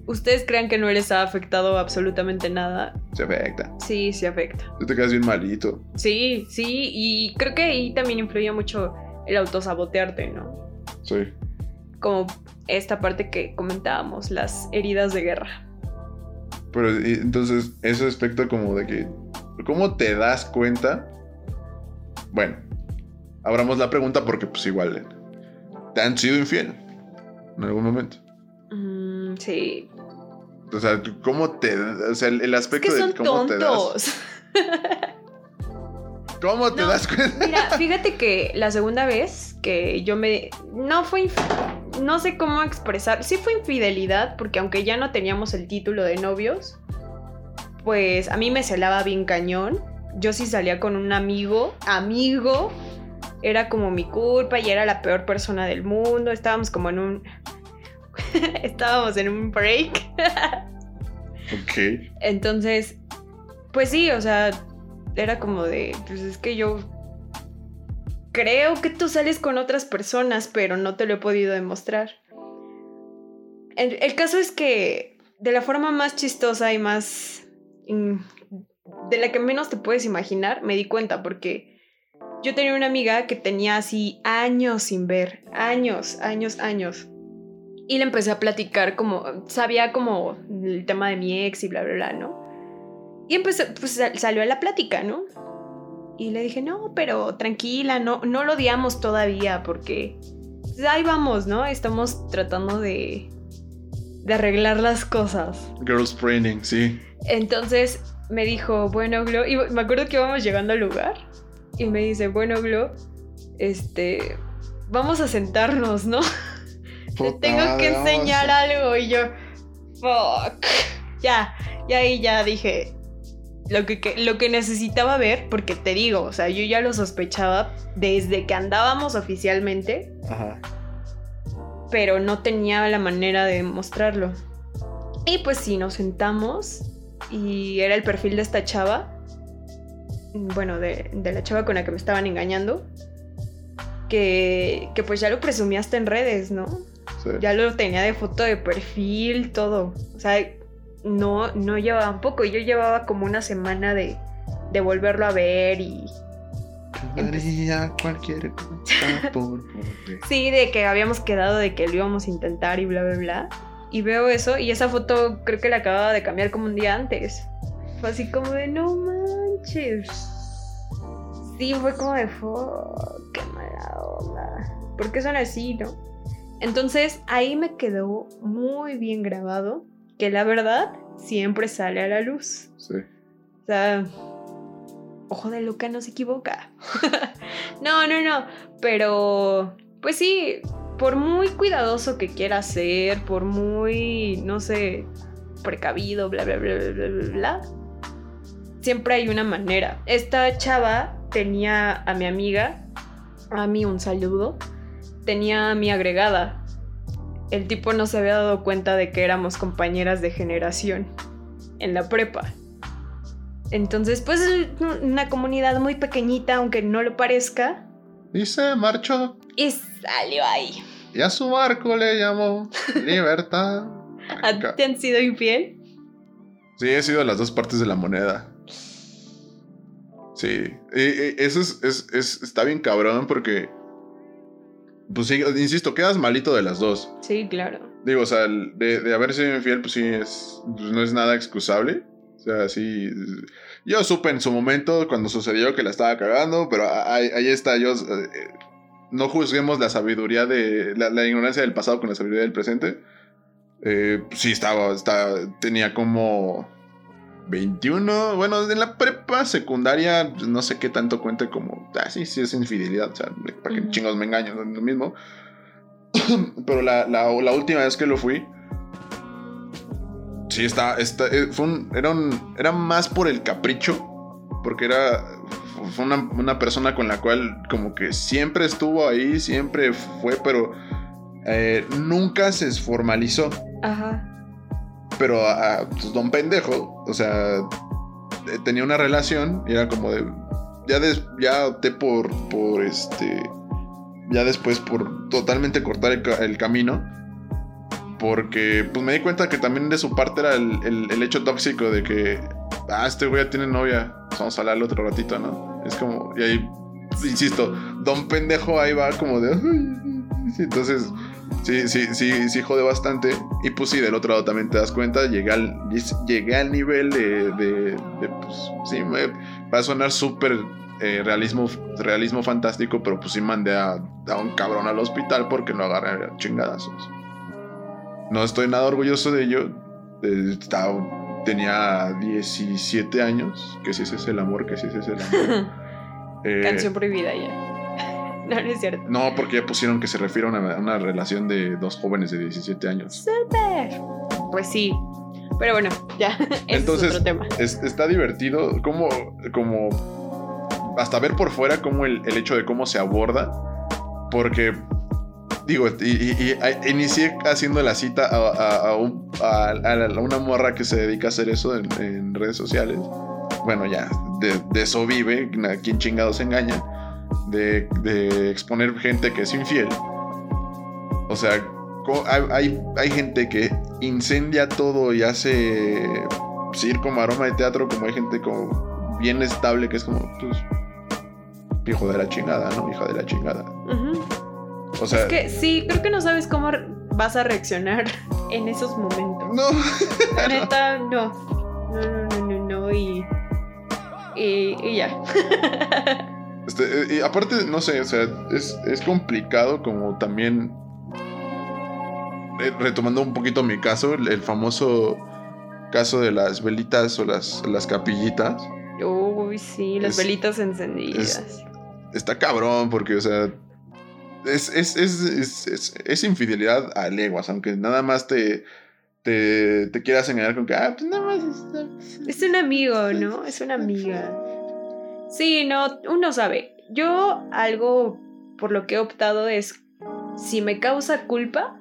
ustedes crean que no les ha afectado absolutamente nada. Se afecta. Sí, se afecta. Tú te quedas bien malito. Sí, sí, y creo que ahí también influye mucho el autosabotearte, ¿no? Sí. Como esta parte que comentábamos, las heridas de guerra. Pero entonces, ese aspecto como de que, ¿cómo te das cuenta? Bueno, abramos la pregunta porque pues igual, ¿te han sido infiel en algún momento? Mm, sí, o sea, ¿cómo te.? O sea, el, aspecto de cómo te das. ¿Cómo te das cuenta? Mira, fíjate que la segunda vez que yo me. No fue. No sé cómo expresar. Sí fue infidelidad, porque aunque ya no teníamos el título de novios, pues a mí me celaba bien cañón. Yo sí salía con un amigo, amigo, era como mi culpa y era la peor persona del mundo. Estábamos como en un estábamos en un break. ok. Entonces, pues sí, o sea, era como de, pues es que yo creo que tú sales con otras personas, pero no te lo he podido demostrar. El, caso es que de la forma más chistosa y más... de la que menos te puedes imaginar, me di cuenta porque yo tenía una amiga que tenía así años sin ver, años, años, años. Y le empecé a platicar como, sabía como el tema de mi ex y bla, bla, bla, ¿no? Y empecé, pues salió a la plática, ¿no? Y le dije, no, pero tranquila, no, no lo odiamos todavía porque pues, ahí vamos, ¿no? Estamos tratando de, de arreglar las cosas. Girls training, sí. Entonces me dijo, bueno, Glo, y me acuerdo que íbamos llegando al lugar y me dice, bueno, Glo, este, vamos a sentarnos, ¿no? Te tengo que enseñar algo y yo, fuck. Ya, y ahí ya dije lo que, lo que necesitaba ver, porque te digo, o sea, yo ya lo sospechaba desde que andábamos oficialmente. Ajá. Pero no tenía la manera de mostrarlo. Y pues sí, nos sentamos y era el perfil de esta chava bueno, de, la chava con la que me estaban engañando, que, que pues ya lo presumía en redes, ¿no? Ya lo tenía de foto de perfil, todo. O sea, no, no llevaba un poco. Yo llevaba como una semana de, de volverlo a ver y. cualquier Sí, de que habíamos quedado de que lo íbamos a intentar y bla, bla, bla. Y veo eso y esa foto creo que la acababa de cambiar como un día antes. Fue así como de no manches. Sí, fue como de fuck, qué mala onda. ¿Por son así, no? Entonces ahí me quedó muy bien grabado que la verdad siempre sale a la luz. Sí. O sea, ojo de loca no se equivoca. no, no, no. Pero, pues sí, por muy cuidadoso que quiera ser, por muy, no sé, precavido, bla, bla, bla, bla, bla, bla, siempre hay una manera. Esta chava tenía a mi amiga, a mí un saludo, tenía a mi agregada. El tipo no se había dado cuenta de que éramos compañeras de generación en la prepa. Entonces, pues una comunidad muy pequeñita, aunque no lo parezca. Y se marchó. Y salió ahí. Y a su barco le llamó Libertad. ¿Te han sido infiel? Sí, he sido las dos partes de la moneda. Sí, eso es, está bien cabrón porque, pues sí, insisto, quedas malito de las dos. Sí, claro. Digo, o sea, de, haber sido infiel, pues sí, es, pues no es nada excusable. O sea, sí, yo supe en su momento cuando sucedió que la estaba cagando, pero ahí, está, yo... Eh, no juzguemos la sabiduría de... La, ignorancia del pasado con la sabiduría del presente. Eh, sí, estaba, estaba, tenía como 21, bueno, en la prepa secundaria, pues, no sé qué tanto cuente como, ah, sí, sí es infidelidad, o sea, para que chingos me engaño, no es lo mismo. Pero la, la, última vez que lo fui, sí, está, está eh, fue un, era, un, era más por el capricho, porque era, fue una, una, persona con la cual como que siempre estuvo ahí, siempre fue, pero eh, nunca se formalizó. Ajá. Pero a, pues, don pendejo, o sea, eh, tenía una relación y era como de. Ya, ya opté por, por este. Ya después por totalmente cortar el, camino. Porque pues me di cuenta que también de su parte era el, hecho tóxico de que. Ah, este güey ya tiene novia. Vamos a hablar otro ratito, ¿no? Es como. Y ahí, insisto, don pendejo ahí va como de. Entonces Sí, sí, sí, sí jode bastante. Y pues sí, del otro lado también te das cuenta, llegué al, llegué al nivel de, de, pues sí, me, va a sonar súper eh, realismo, realismo fantástico, pero pues sí mandé a, a un cabrón al hospital porque no agarré chingadazos. No estoy nada orgulloso de ello. Eh, estaba, tenía 17 años, que si ese es el amor, que si ese es el amor. eh, Canción prohibida ya. No, no es cierto. No, porque ya pusieron que se refiere a una, relación de dos jóvenes de 17 años. ¡Súper! Pues sí. Pero bueno, ya. Entonces, es otro tema. está divertido. Como, como. Hasta ver por fuera como el, hecho de cómo se aborda. Porque digo, y, inicié haciendo la cita a, una morra que se dedica a hacer eso en, redes sociales. Bueno, ya, de, de, eso vive, a quien chingados engaña de, exponer gente que es infiel. O sea, hay, hay, gente que incendia todo y hace circo, maroma de teatro, como hay gente como bien estable que es como, pues, hijo de la chingada, ¿no? Hija de la chingada. O sea, Es que sí, creo que no sabes cómo vas a reaccionar en esos momentos. no. La neta, no. No, no, no, no, no. Y. Y, y ya. Este, eh, y aparte, no sé, o sea, es, es complicado como también. eh, retomando un poquito mi caso, el, el famoso caso de las velitas o las, las capillitas. Uy, sí, las Es- velitas encendidas. Está cabrón, porque, o sea. Es, es, es, es, infidelidad a leguas, aunque nada más te. Te, te quieras engañar con que, ah, pues nada más. Es un amigo, ¿no? Es una amiga. Sí, no, uno sabe. Yo algo por lo que he optado es, si me causa culpa,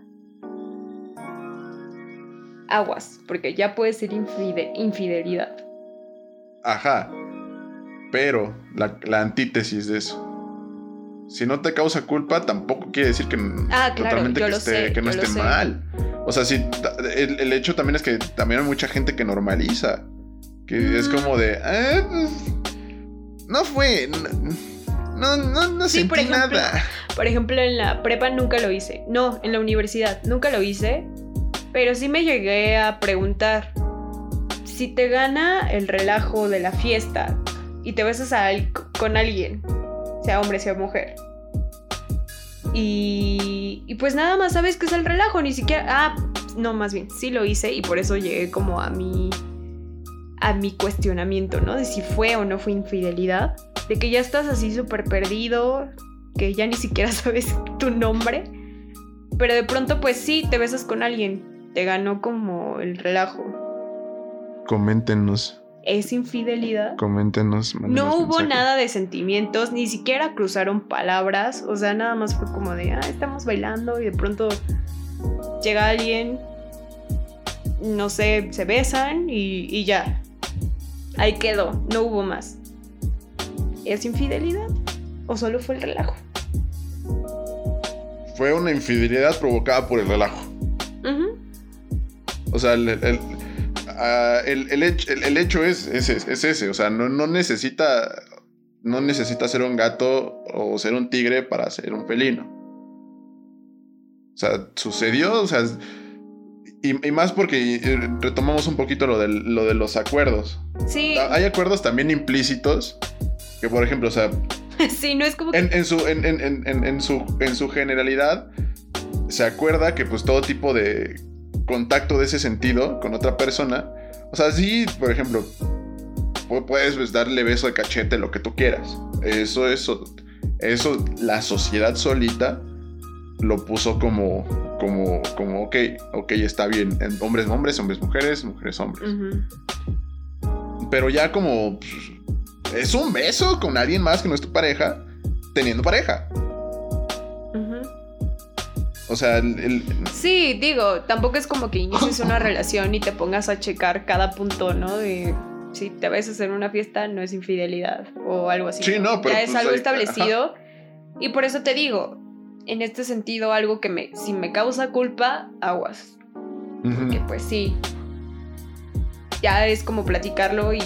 aguas, porque ya puede ser infide- infidelidad. Ajá. Pero la, la antítesis de eso. Si no te causa culpa, tampoco quiere decir que Ah, claro, totalmente que, esté, sé, que no esté mal. O sea, sí, el, el hecho también es que también hay mucha gente que normaliza. Que es como de. "Ah, pues, no fue. No, no, no, Sí, sentí por ejemplo, nada. Por ejemplo, en la prepa nunca lo hice. No, en la universidad nunca lo hice. Pero sí me llegué a preguntar, si te gana el relajo de la fiesta y te besas a con alguien, sea hombre, sea mujer, y, y pues nada más sabes que es el relajo, ni siquiera... Ah, no, más bien, sí lo hice y por eso llegué como a mi, a mi cuestionamiento, ¿no? De si fue o no fue infidelidad. De que ya estás así súper perdido, que ya ni siquiera sabes tu nombre. Pero de pronto, pues sí, te besas con alguien. Te ganó como el relajo. Coméntenos, ¿Es infidelidad? coméntenos. No hubo nada de sentimientos, ni siquiera cruzaron palabras. O sea, nada más fue como de, ah, estamos bailando y de pronto llega alguien, no sé, se besan y, y ya. Ahí quedó, no hubo más. ¿Es infidelidad? ¿O solo fue el relajo? Fue una infidelidad provocada por el relajo. O sea, el, el, ah, el- el hecho, el- el hecho es, es, es ese. O sea, no, no necesita. No necesita ser un gato o ser un tigre para ser un felino. O sea, sucedió, o sea. Y, y más porque retomamos un poquito lo, del- lo de los acuerdos. Sí, Ah, Hay acuerdos también implícitos. Que por ejemplo, o sea, sí, no es como que... en, en su, en, en- en- en- en su, en su generalidad, se acuerda que pues todo tipo de contacto de ese sentido con otra persona, o sea, sí, por ejemplo, pu- puedes pues, darle beso de cachete, lo que tú quieras. Eso, eso, eso, la sociedad solita lo puso como, como, como, ok, ok, está bien, en hombres, hombres, hombres, mujeres, mujeres, hombres. Pero ya como pues, es un beso con alguien más que no es tu pareja, teniendo pareja. O sea, el, el- Sí, digo, tampoco es como que inicies una relación y te pongas a checar cada punto, ¿no? De si te besas en una fiesta no es infidelidad o algo así. Sí, no, pero Ya es pues algo establecido. Y por eso te digo, en este sentido, algo que me, si me causa culpa, aguas. Ujú. Que pues sí. Ya es como platicarlo y.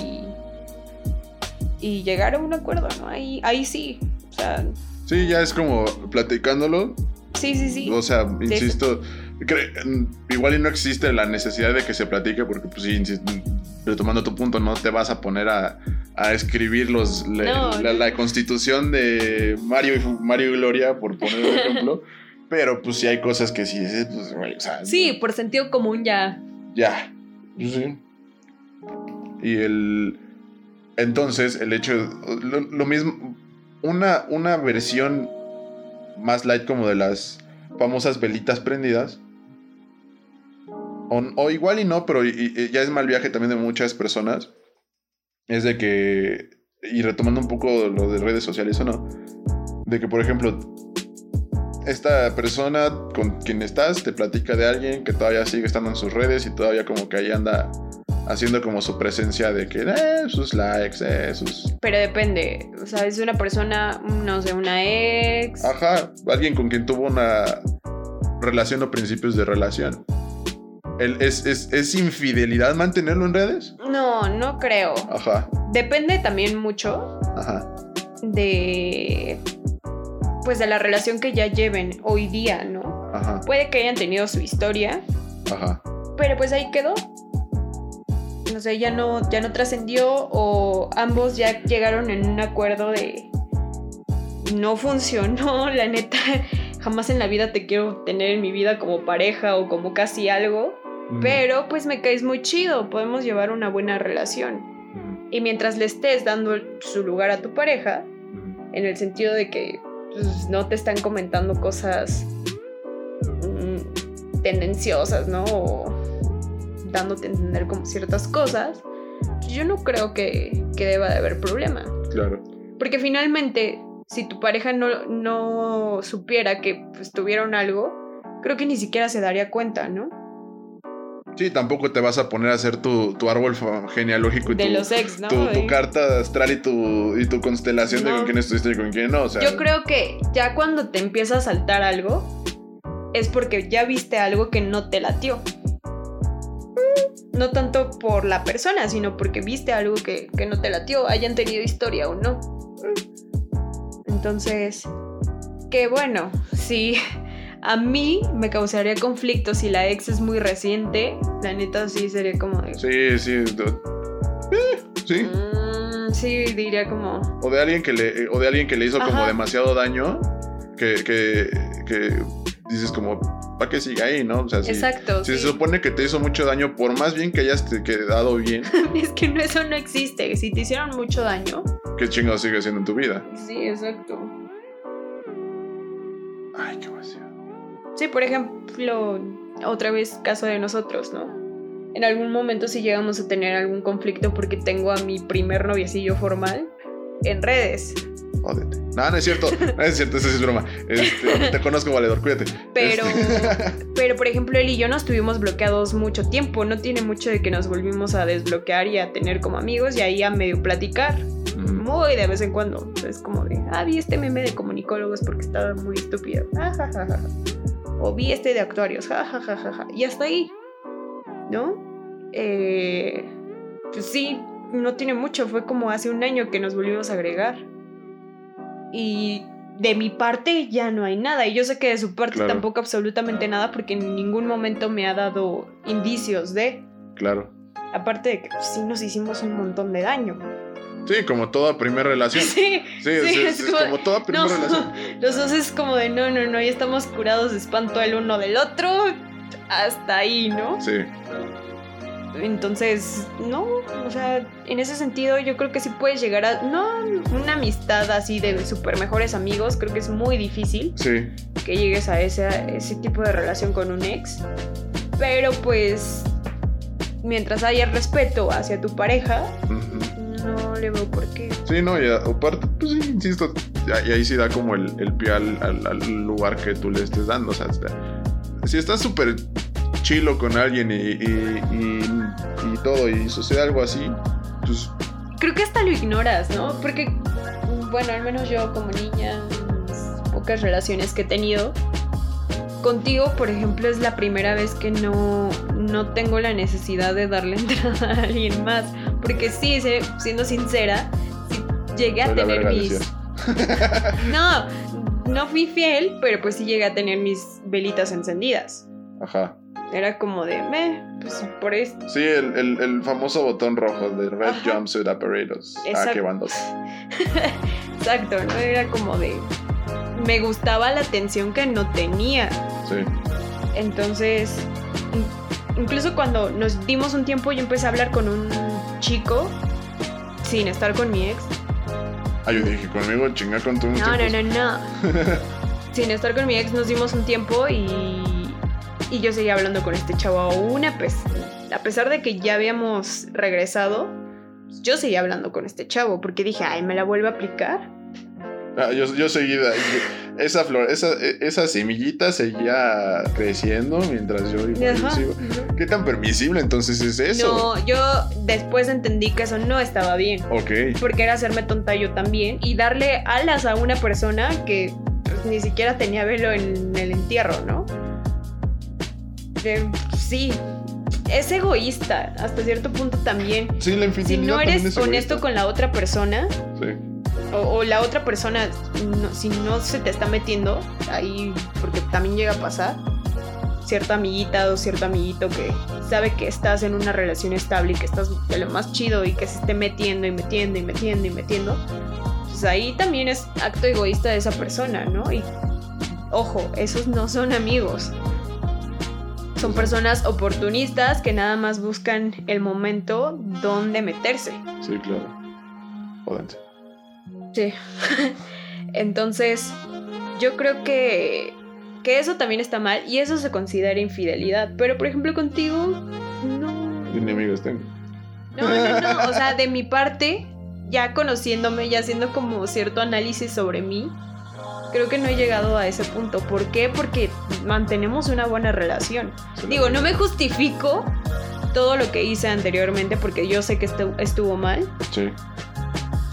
Y llegar a un acuerdo, ¿no? Ahí, ahí sí. O sea, Sí, ya es como platicándolo. sí, sí, sí. O sea, insisto, mm, igual y no existe la necesidad de que se platique porque, pues sí, retomando tu punto, no te vas a poner a, a escribir los, la, No, la- no. la constitución de Mario y, Mario y Gloria, por poner un ejemplo. Pero pues sí hay cosas que sí, pues, güey, o sea, Sí, por sentido común ya. Ya. Sí. Y el. Entonces, el hecho. Lo, lo mismo. Una, una versión más light como de las famosas velitas prendidas. O, o igual y no, pero y- y ya es mal viaje también de muchas personas. Es de que. Y retomando un poco lo de redes sociales o no. De que, por ejemplo, esta persona con quien estás te platica de alguien que todavía sigue estando en sus redes y todavía como que ahí anda haciendo como su presencia de que eh, sus likes, eh, sus... Pero depende. O sea, es una persona, no sé, una ex. Ajá, alguien con quien tuvo una relación o principios de relación. El- es, es, ¿Es infidelidad mantenerlo en redes? No, no creo. Ajá, Depende también mucho. ajá. de pues de la relación que ya lleven hoy día, ¿no? Ajá. Puede que hayan tenido su historia, Ajá. pero pues ahí quedó. No sé, ya no, ya no trascendió o ambos ya llegaron en un acuerdo de no funcionó, la neta, jamás en la vida te quiero tener en mi vida como pareja o como casi algo, Ujú. pero pues me caes muy chido, podemos llevar una buena relación. Ujú. Y mientras le estés dando su lugar a tu pareja, Ujú. en el sentido de que pues, no te están comentando cosas mm, tendenciosas, ¿no? O dándote a entender como ciertas cosas, yo no creo que, que deba de haber problema. Claro. Porque finalmente, si tu pareja no, no supiera que pues, tuvieron algo, creo que ni siquiera se daría cuenta, ¿no? Sí, tampoco te vas a poner a hacer tu, tu árbol genealógico y De tu, los ex, ¿no? tu, tu carta astral y tu, y tu constelación de con quién estuviste y con quién no. O sea, Yo creo que ya cuando te empieza a saltar algo, es porque ya viste algo que no te latió. No tanto por la persona, sino porque viste algo que, que no te latió, hayan tenido historia o no. Entonces, que bueno, si a mí me causaría conflicto si la ex es muy reciente, la neta sí sería como de... Sí, sí. eh, sí. "Mm", sí, diría como... O de alguien que le, o de alguien que le hizo como demasiado daño. Que, que, que dices como, ¿para qué siga ahí, no? O sea, si, Exacto. si sí. se supone que te hizo mucho daño, por más bien que hayas te quedado bien, Es que no, eso no existe. Si te hicieron mucho daño. ¿qué chingado sigue siendo en tu vida? Sí, exacto. Ay, qué vacío. Sí, por ejemplo, otra vez caso de nosotros, ¿no? En algún momento si llegamos a tener algún conflicto porque tengo a mi primer noviecillo formal en redes. Jódete. No, no es cierto. No es cierto, eso sí es broma. Este, te conozco, valedor, cuídate. Pero, Este, pero por ejemplo, él y yo nos tuvimos bloqueados mucho tiempo. No tiene mucho de que nos volvimos a desbloquear y a tener como amigos y ahí a medio platicar. Muy de vez en cuando. Es como de, ah, vi este meme de comunicólogos porque estaba muy estúpido. Ah, ja, ja, ja. O vi este de actuarios. Ja, ja, ja, ja, ja. Y hasta ahí. ¿No? Eh, pues sí, no tiene mucho. Fue como hace un año que nos volvimos a agregar. Y de mi parte ya no hay nada. Y yo sé que de su parte Claro. tampoco absolutamente nada porque en ningún momento me ha dado indicios de... Claro. Aparte de que pues, sí nos hicimos un montón de daño. Sí, como toda primera relación. Sí, Sí, es, sí, es- es es como- toda primera no, relación. los dos es como de no, no, no, ya estamos curados de espanto el uno del otro. Hasta ahí, ¿no? Sí. Entonces, no, o sea, en ese sentido yo creo que sí puedes llegar a, no, una amistad así de super mejores amigos, creo que es muy difícil Sí. que llegues a ese, ese tipo de relación con un ex, pero pues, mientras haya respeto hacia tu pareja, Ujú. No le veo por qué. Sí, no, y aparte, pues sí, insisto, y ahí sí da como el, el pie al, al- al lugar que tú le estés dando. O sea, si estás súper chilo con alguien y, y, y- y todo y sucede algo así, pues Creo que hasta lo ignoras, ¿no? Porque, bueno, al menos yo como niña, pocas relaciones que he tenido, contigo, por ejemplo, es la primera vez que no, no tengo la necesidad de darle entrada a alguien más. Porque sí, siendo sincera, sí llegué a tener mis... No, no fui fiel, pero pues sí llegué a tener mis velitas encendidas. Ajá. Era como de, meh, pues por esto. Sí, el, el- el famoso botón rojo de Red Ajá. Jumpsuit Apparatus. Ah, Exacto. qué bandos. Exacto, ¿no? Era como de... Me gustaba la atención que no tenía. Sí. Entonces, in- incluso cuando nos dimos un tiempo, yo empecé a hablar con un chico sin estar con mi ex. Ah, yo dije, conmigo chinga con tu No, no, no, no. sin estar con mi ex nos dimos un tiempo y, y yo seguía hablando con este chavo aún, a, pes- a pesar de que ya habíamos regresado. Yo seguía hablando con este chavo porque dije, ay, ¿me la vuelve a aplicar? Yo, yo seguida. Esa flor, esa, esa semillita seguía creciendo mientras yo iba. Ajá. ¿Qué tan permisible entonces es eso? No, yo después entendí que eso no estaba bien. Ok. Porque era hacerme tonta yo también y darle alas a una persona que pues, ni siquiera tenía velo en el entierro, ¿no? Eh, sí, es egoísta hasta cierto punto también. Sí, la Si no eres es honesto con la otra persona, Sí. O, la otra persona, si no se te está metiendo ahí, porque también llega a pasar, cierta amiguita o cierto amiguito que sabe que estás en una relación estable y que estás de lo más chido y que se esté metiendo y metiendo y metiendo y metiendo, pues ahí también es acto egoísta de esa persona, ¿no? Y ojo, esos no son amigos. Son personas oportunistas que nada más buscan el momento donde meterse. Sí, claro. Sí. Entonces, yo creo que, que eso también está mal y eso se considera infidelidad. Pero, por ejemplo, contigo, no. Amigos tengo. No, no, no. O sea, de mi parte, ya conociéndome, ya haciendo como cierto análisis sobre mí, creo que no he llegado a ese punto. ¿Por qué? Porque mantenemos una buena relación. Digo, no me justifico todo lo que hice anteriormente porque yo sé que estu- estuvo mal. Sí.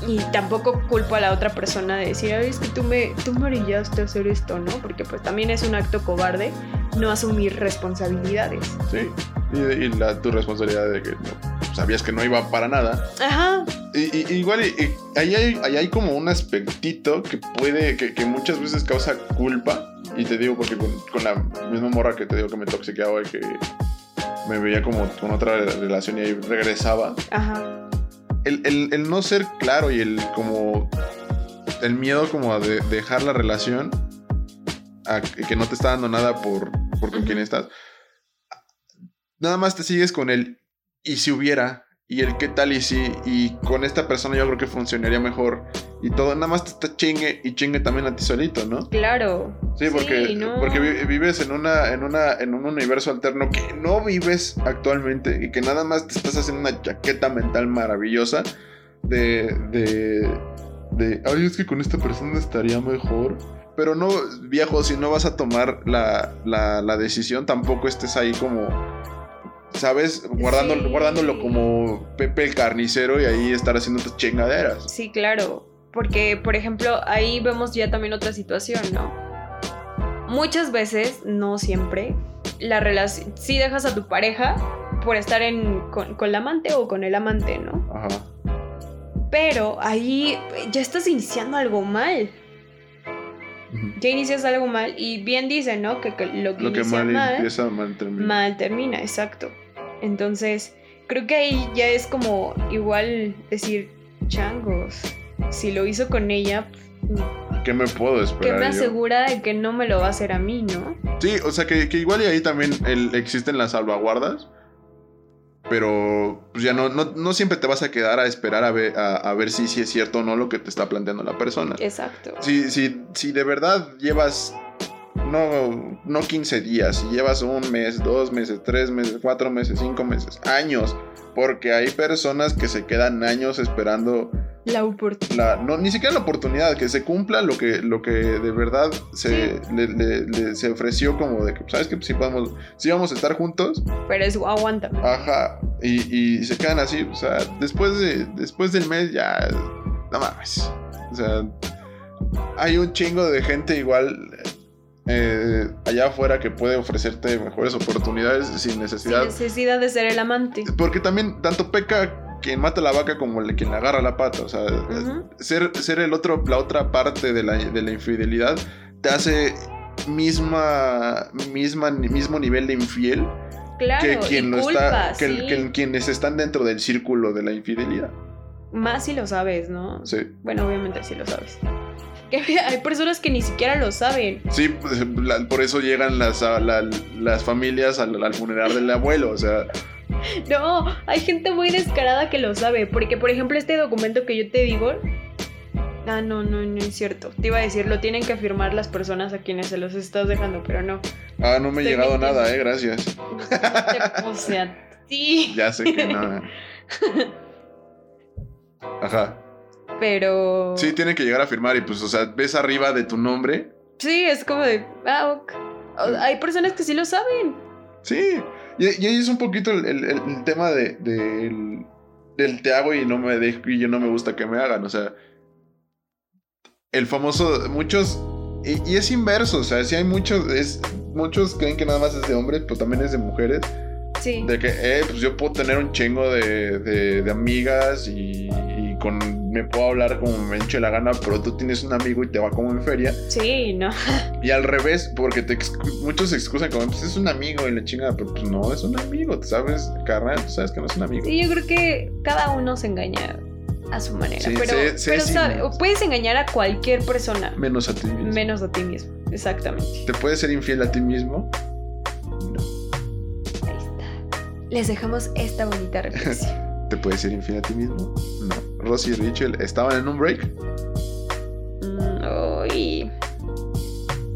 Y tampoco culpo a la otra persona de decir, Ay, es que tú me, tú me orillaste a hacer esto, ¿no? Porque pues también es un acto cobarde no asumir responsabilidades. Sí. Y, y la, tu responsabilidad de que no, sabías que no iba para nada. Ajá, Y, y- igual, y- y ahí, hay, ahí hay como un aspectito que puede, que, que muchas veces causa culpa. Y te digo, porque con, con la misma morra que te digo que me toxiqueaba y que me veía como con otra relación y ahí regresaba. ajá. El, el- el no ser claro y el como. El miedo como a de- dejar la relación. A que no te está dando nada por, por con Ujú. quién estás. Nada más te sigues con el. Y si hubiera. Y el qué tal y si. Y con esta persona yo creo que funcionaría mejor. Y todo. Nada más te está chingue y chingue también a ti solito, ¿no? Claro. Sí, porque, no. porque vi- vives en una, en una, en un universo alterno que no vives actualmente y que nada más te estás haciendo una chaqueta mental maravillosa de, de, de, ay, es que con esta persona estaría mejor. Pero no, viejo, si no vas a tomar la, la, la decisión, tampoco estés ahí como, ¿sabes? Guardando, Sí. Guardándolo como Pepe el carnicero y ahí estar haciendo tus chingaderas. Sí, claro. Porque, por ejemplo, ahí vemos ya también otra situación, ¿no? Muchas veces, no siempre, la relación. Si dejas a tu pareja por estar en, con, con la amante o con el amante, ¿no? Ajá. Pero ahí ya estás iniciando algo mal. Ya inicias algo mal y bien dicen, ¿no? Que, que lo que Lo que mal, empieza, mal termina. mal termina, exacto. Entonces, creo que ahí ya es como igual decir, changos, si lo hizo con ella, ¿Qué me puedo ¿qué esperar? me yo? asegura de que no me lo va a hacer a mí, no? Sí, o sea que, que igual y ahí también el- existen las salvaguardas. Pero pues ya no, no, no siempre te vas a quedar a esperar a ver, a, a ver si, si es cierto o no lo que te está planteando la persona. Exacto. Si, si, si de verdad llevas no, no 15 días, si llevas un mes, dos meses, tres meses, cuatro meses, cinco meses, años, porque hay personas que se quedan años esperando La oportunidad. la, no, ni siquiera la oportunidad, que se cumpla lo que, lo que de verdad se, le, le- le- se ofreció como de que, ¿sabes que Si podemos, si vamos a estar juntos, Pero es aguántame. ajá, y, y se quedan así, o sea, después, de, después del mes ya, no mames, o sea, hay un chingo de gente igual eh, allá afuera que puede ofrecerte mejores oportunidades sin Sin necesidad, necesidad de ser el amante. porque también tanto peca quien mata la vaca como el, quien le agarra la pata, o sea, ser, ser el otro, la otra parte de la, de la infidelidad te hace misma, misma, mismo nivel de infiel Claro, que quien lo culpa, está, que, sí. que quienes están dentro del círculo de la infidelidad. Más si lo sabes, ¿no? Sí, Bueno, obviamente sí lo sabes. Que hay personas que ni siquiera lo saben. sí pues, por eso llegan las, a- la- las familias al, al funeral del abuelo, o sea, No, hay gente muy descarada que lo sabe. Porque, por ejemplo, este documento que yo te digo. Ah, no, no, no es cierto. Te iba a decir, lo tienen que firmar las personas a quienes se los estás dejando, pero no. ah, no me ha llegado mintiendo. nada, eh, gracias. o sea, sí. Ya sé que no. Ajá. Pero. Sí, tienen que llegar a firmar y pues, o sea, ves arriba de tu nombre. Sí, es como de. Ah, ok. Hay personas que sí lo saben. Sí. Y, y ahí es un poquito el, el- el tema de, del, del te hago y no me dejo y yo no me gusta que me hagan. O sea, el famoso, muchos, y, y es inverso, o sea, si hay muchos, es, muchos creen que nada más es de hombres, pues también es de mujeres. Sí. De que, eh, pues yo puedo tener un chingo de, de, de amigas y con me puedo hablar como me eche la gana, pero tú tienes un amigo y te va como en feria. Sí, no. Y al revés, porque te muchos se excusan como, pues es un amigo y la chingada, pero pues no, es un amigo, sabes, carnal, tú sabes que no es un amigo. Sí, yo creo que cada uno se engaña a su manera. pero, pero puedes engañar a cualquier persona. Menos a ti mismo. Menos a ti mismo, exactamente. ¿Te puedes ser infiel a ti mismo? No. Ahí está. Les dejamos esta bonita reflexión. ¿Te puedes ser infiel a ti mismo? No. Rosy y Rachel estaban en un break. Mm,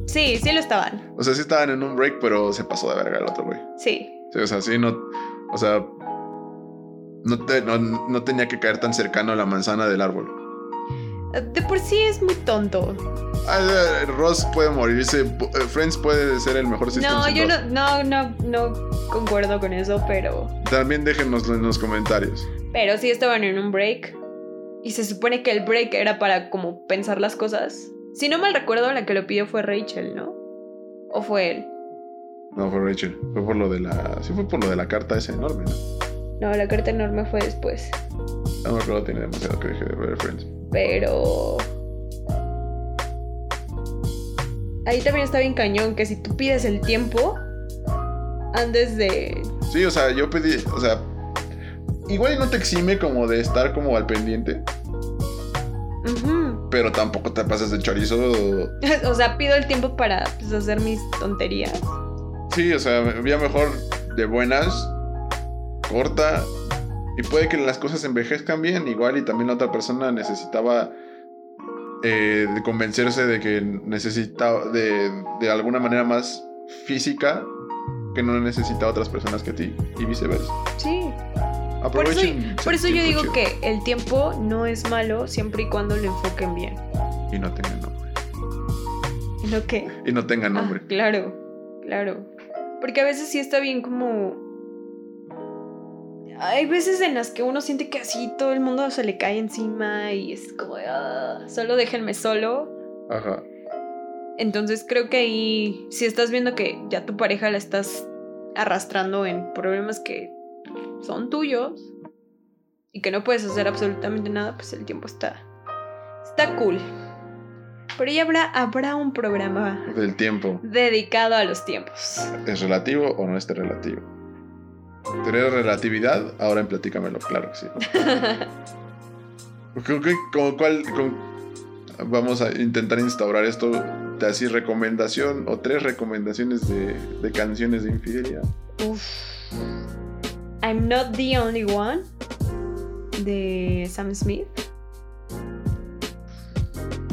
sí, sí lo estaban. O sea, sí estaban en un break, pero se pasó de verga el otro güey. Sí. Sí, o sea, sí, no. O sea, no, no, tenía que caer tan cercano a la manzana del árbol. De por sí es muy tonto. Ah, Ross puede morirse. Eh, Friends puede ser el mejor sistema. No, yo no, no, no, no concuerdo con eso, pero. También déjenoslo en los comentarios. Pero sí estaban en un break. Y se supone que el break era para como pensar las cosas. Si no mal recuerdo, la que lo pidió fue Rachel, ¿no? ¿O fue él? No, fue Rachel. Fue por lo de la. Sí, fue por lo de la carta esa enorme, ¿no? No, la carta enorme fue después. No me acuerdo, tiene demasiado que dije de ver Friends. Pero. Ahí también está bien cañón que si tú pides el tiempo, andes de. Sí, o sea, yo pedí. O sea, igual no te exime como de estar como al pendiente. Pero tampoco te pasas de chorizo. o sea, pido el tiempo para pues, hacer mis tonterías. Sí, o sea, me mejor de buenas corta y puede que las cosas envejezcan bien, igual y también la otra persona necesitaba eh, convencerse de que necesitaba de, de, alguna manera más física que no necesita otras personas que a ti y viceversa. Sí. Por eso, por eso yo digo que el tiempo no es malo siempre y cuando lo enfoquen bien. Y no tengan nombre. ¿Y no qué? Y no tengan nombre. Ah, claro, claro. Porque a veces sí está bien como hay veces en las que uno siente que así todo el mundo se le cae encima y es como ah, solo déjenme solo. Ajá. Entonces creo que ahí, si estás viendo que ya tu pareja la estás arrastrando en problemas que son tuyos y que no puedes hacer absolutamente nada, pues el tiempo está, está cool. Pero ya habrá, habrá un programa del tiempo dedicado a los tiempos. ¿Es relativo o no es relativo? Tener relatividad, ahora en platícamelo, claro que sí. ¿Con, cuál, vamos a intentar instaurar esto de así recomendación o tres recomendaciones de, de canciones de infidelidad? I'm not the only one de Sam Smith.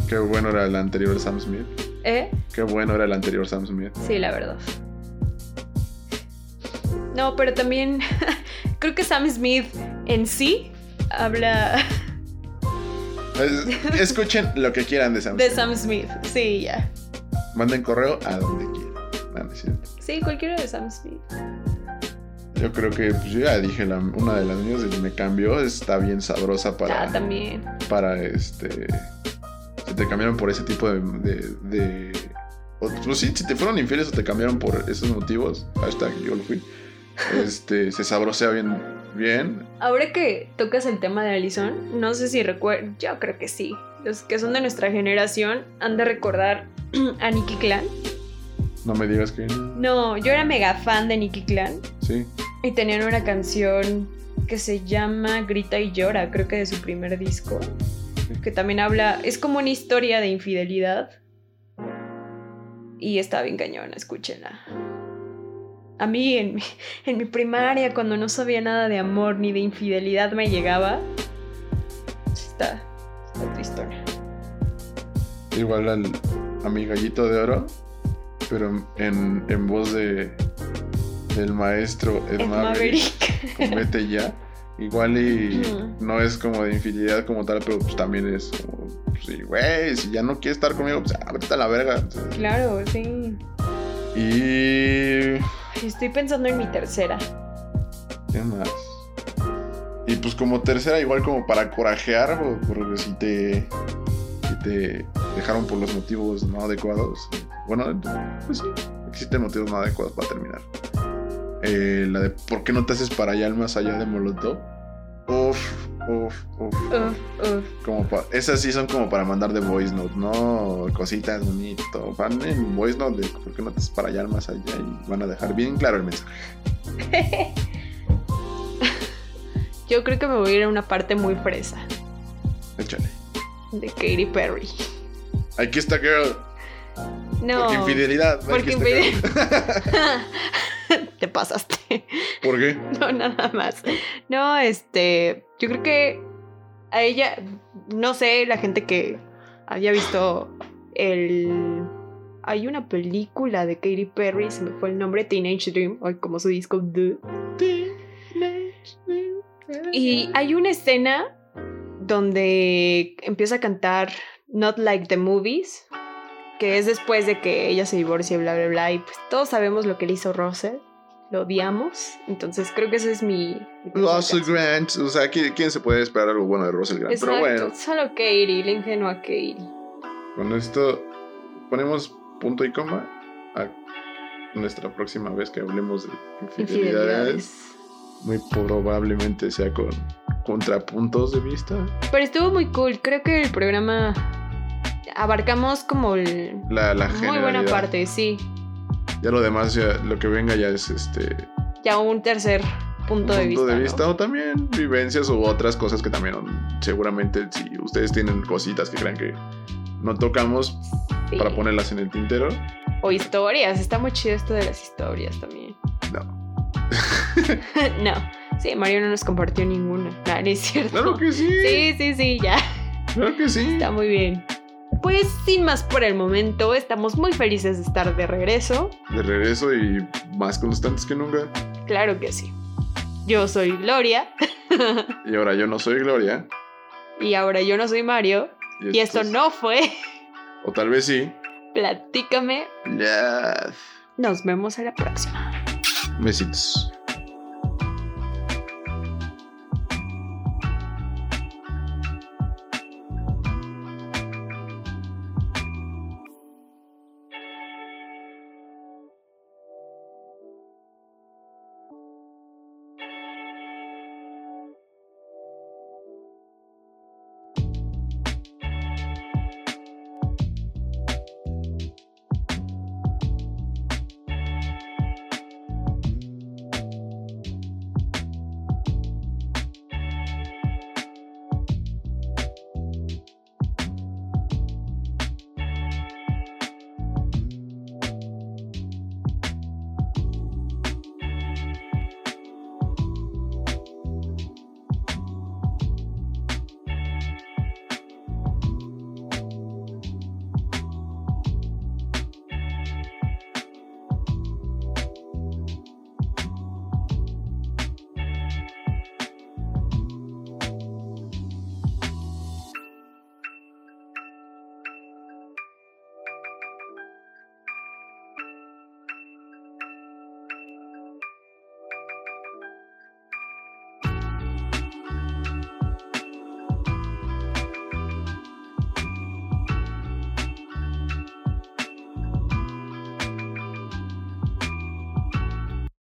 Qué bueno era el anterior Sam Smith. ¿Eh? Qué bueno era el anterior Sam Smith. Sí, la verdad. No, pero también creo que Sam Smith en sí habla. Escuchen lo que quieran de Sam Smith. De Sam Smith, sí, ya. Manden correo a donde quieran. sí, cualquiera de Sam Smith. Yo creo que, pues yo ya dije, una de las mías me cambió, está bien sabrosa para. Ah, también. Para este. Si te cambiaron por ese tipo de. de, pues sí, si te fueron infieles o te cambiaron por esos motivos, hashtag yo lo fui este, se sabrosea bien, bien. Ahora que tocas el tema de Allison, no sé si recuerdo, yo creo que sí. Los que son de nuestra generación han de recordar a Nicky Clan. No me digas que no. yo era mega fan de Nicky Clan. Sí. Y tenían una canción que se llama Grita y llora, creo que de su primer disco. Que también habla, es como una historia de infidelidad. Y está bien cañona, escúchenla a mí en mi, en mi primaria, cuando no sabía nada de amor ni de infidelidad, me llegaba. Está, está tristona. Igual al, a mi gallito de oro, pero en, en voz de del maestro Ed, Maverick. Vete ya. Igual y no es como de infidelidad como tal, pero pues también es como, pues, sí, güey, si ya no quieres estar conmigo, pues ábrete a la verga. Claro, sí. Y Estoy pensando en mi tercera. ¿Qué más? Y pues como tercera, igual como para corajear, porque si te, si te dejaron por los motivos no adecuados. Bueno, pues sí, existen motivos no adecuados para terminar. Eh, la de ¿por qué no te haces para allá más allá de Molotov? Uf, Uf, uf. Uf, uf. Como esas sí son como para mandar de voice note, no cositas bonito. Van en voice note de por qué no te vas para allá más allá y van a dejar bien claro el mensaje. Yo creo que me voy a ir a una parte muy fresa Échale. de Katy Perry. Aquí está girl. No. Porque infidelidad. Porque girl. Te pasaste. ¿Por qué? No, nada más. No, este. Yo creo que a ella. No sé, la gente que haya visto el. Hay una película de Katy Perry, se me fue el nombre, Teenage Dream, o como su disco. Y hay una escena donde empieza a cantar Not Like the Movies, que es después de que ella se divorcia y bla, bla, bla. Y pues todos sabemos lo que le hizo Russell. Lo odiamos. Entonces creo que ese es mi. mi Russell caso. Grant. O sea, ¿quién, quién se puede esperar algo bueno de Russell Grant? Exacto, Pero bueno, solo Katie, la ingenua Katie. con esto ponemos punto y coma a nuestra próxima vez que hablemos de infidelidades. Infidelidades. Muy probablemente sea con contrapuntos de vista. Pero estuvo muy cool. Creo que el programa abarcamos como el- La, la muy buena parte, sí. Ya lo demás, ya, lo que venga ya es este Ya un tercer punto, un de vista. ¿no? vista o también vivencias u otras cosas que también seguramente si ustedes tienen cositas que crean que no tocamos Sí. para ponerlas en el tintero. O historias. Está muy chido esto de las historias también. No. no. Sí, Mario no nos compartió ninguna. No, no es cierto. Claro que sí. Sí, sí, sí, ya. Claro que sí. Está muy bien. Pues sin más por el momento, estamos muy felices de estar de regreso. De regreso y más constantes que nunca. Claro que sí. Yo soy Gloria Y ahora yo no soy Gloria. y ahora yo no soy Mario. Y esto es- no fue O tal vez sí. Platícame. Nos vemos a la próxima. Besitos.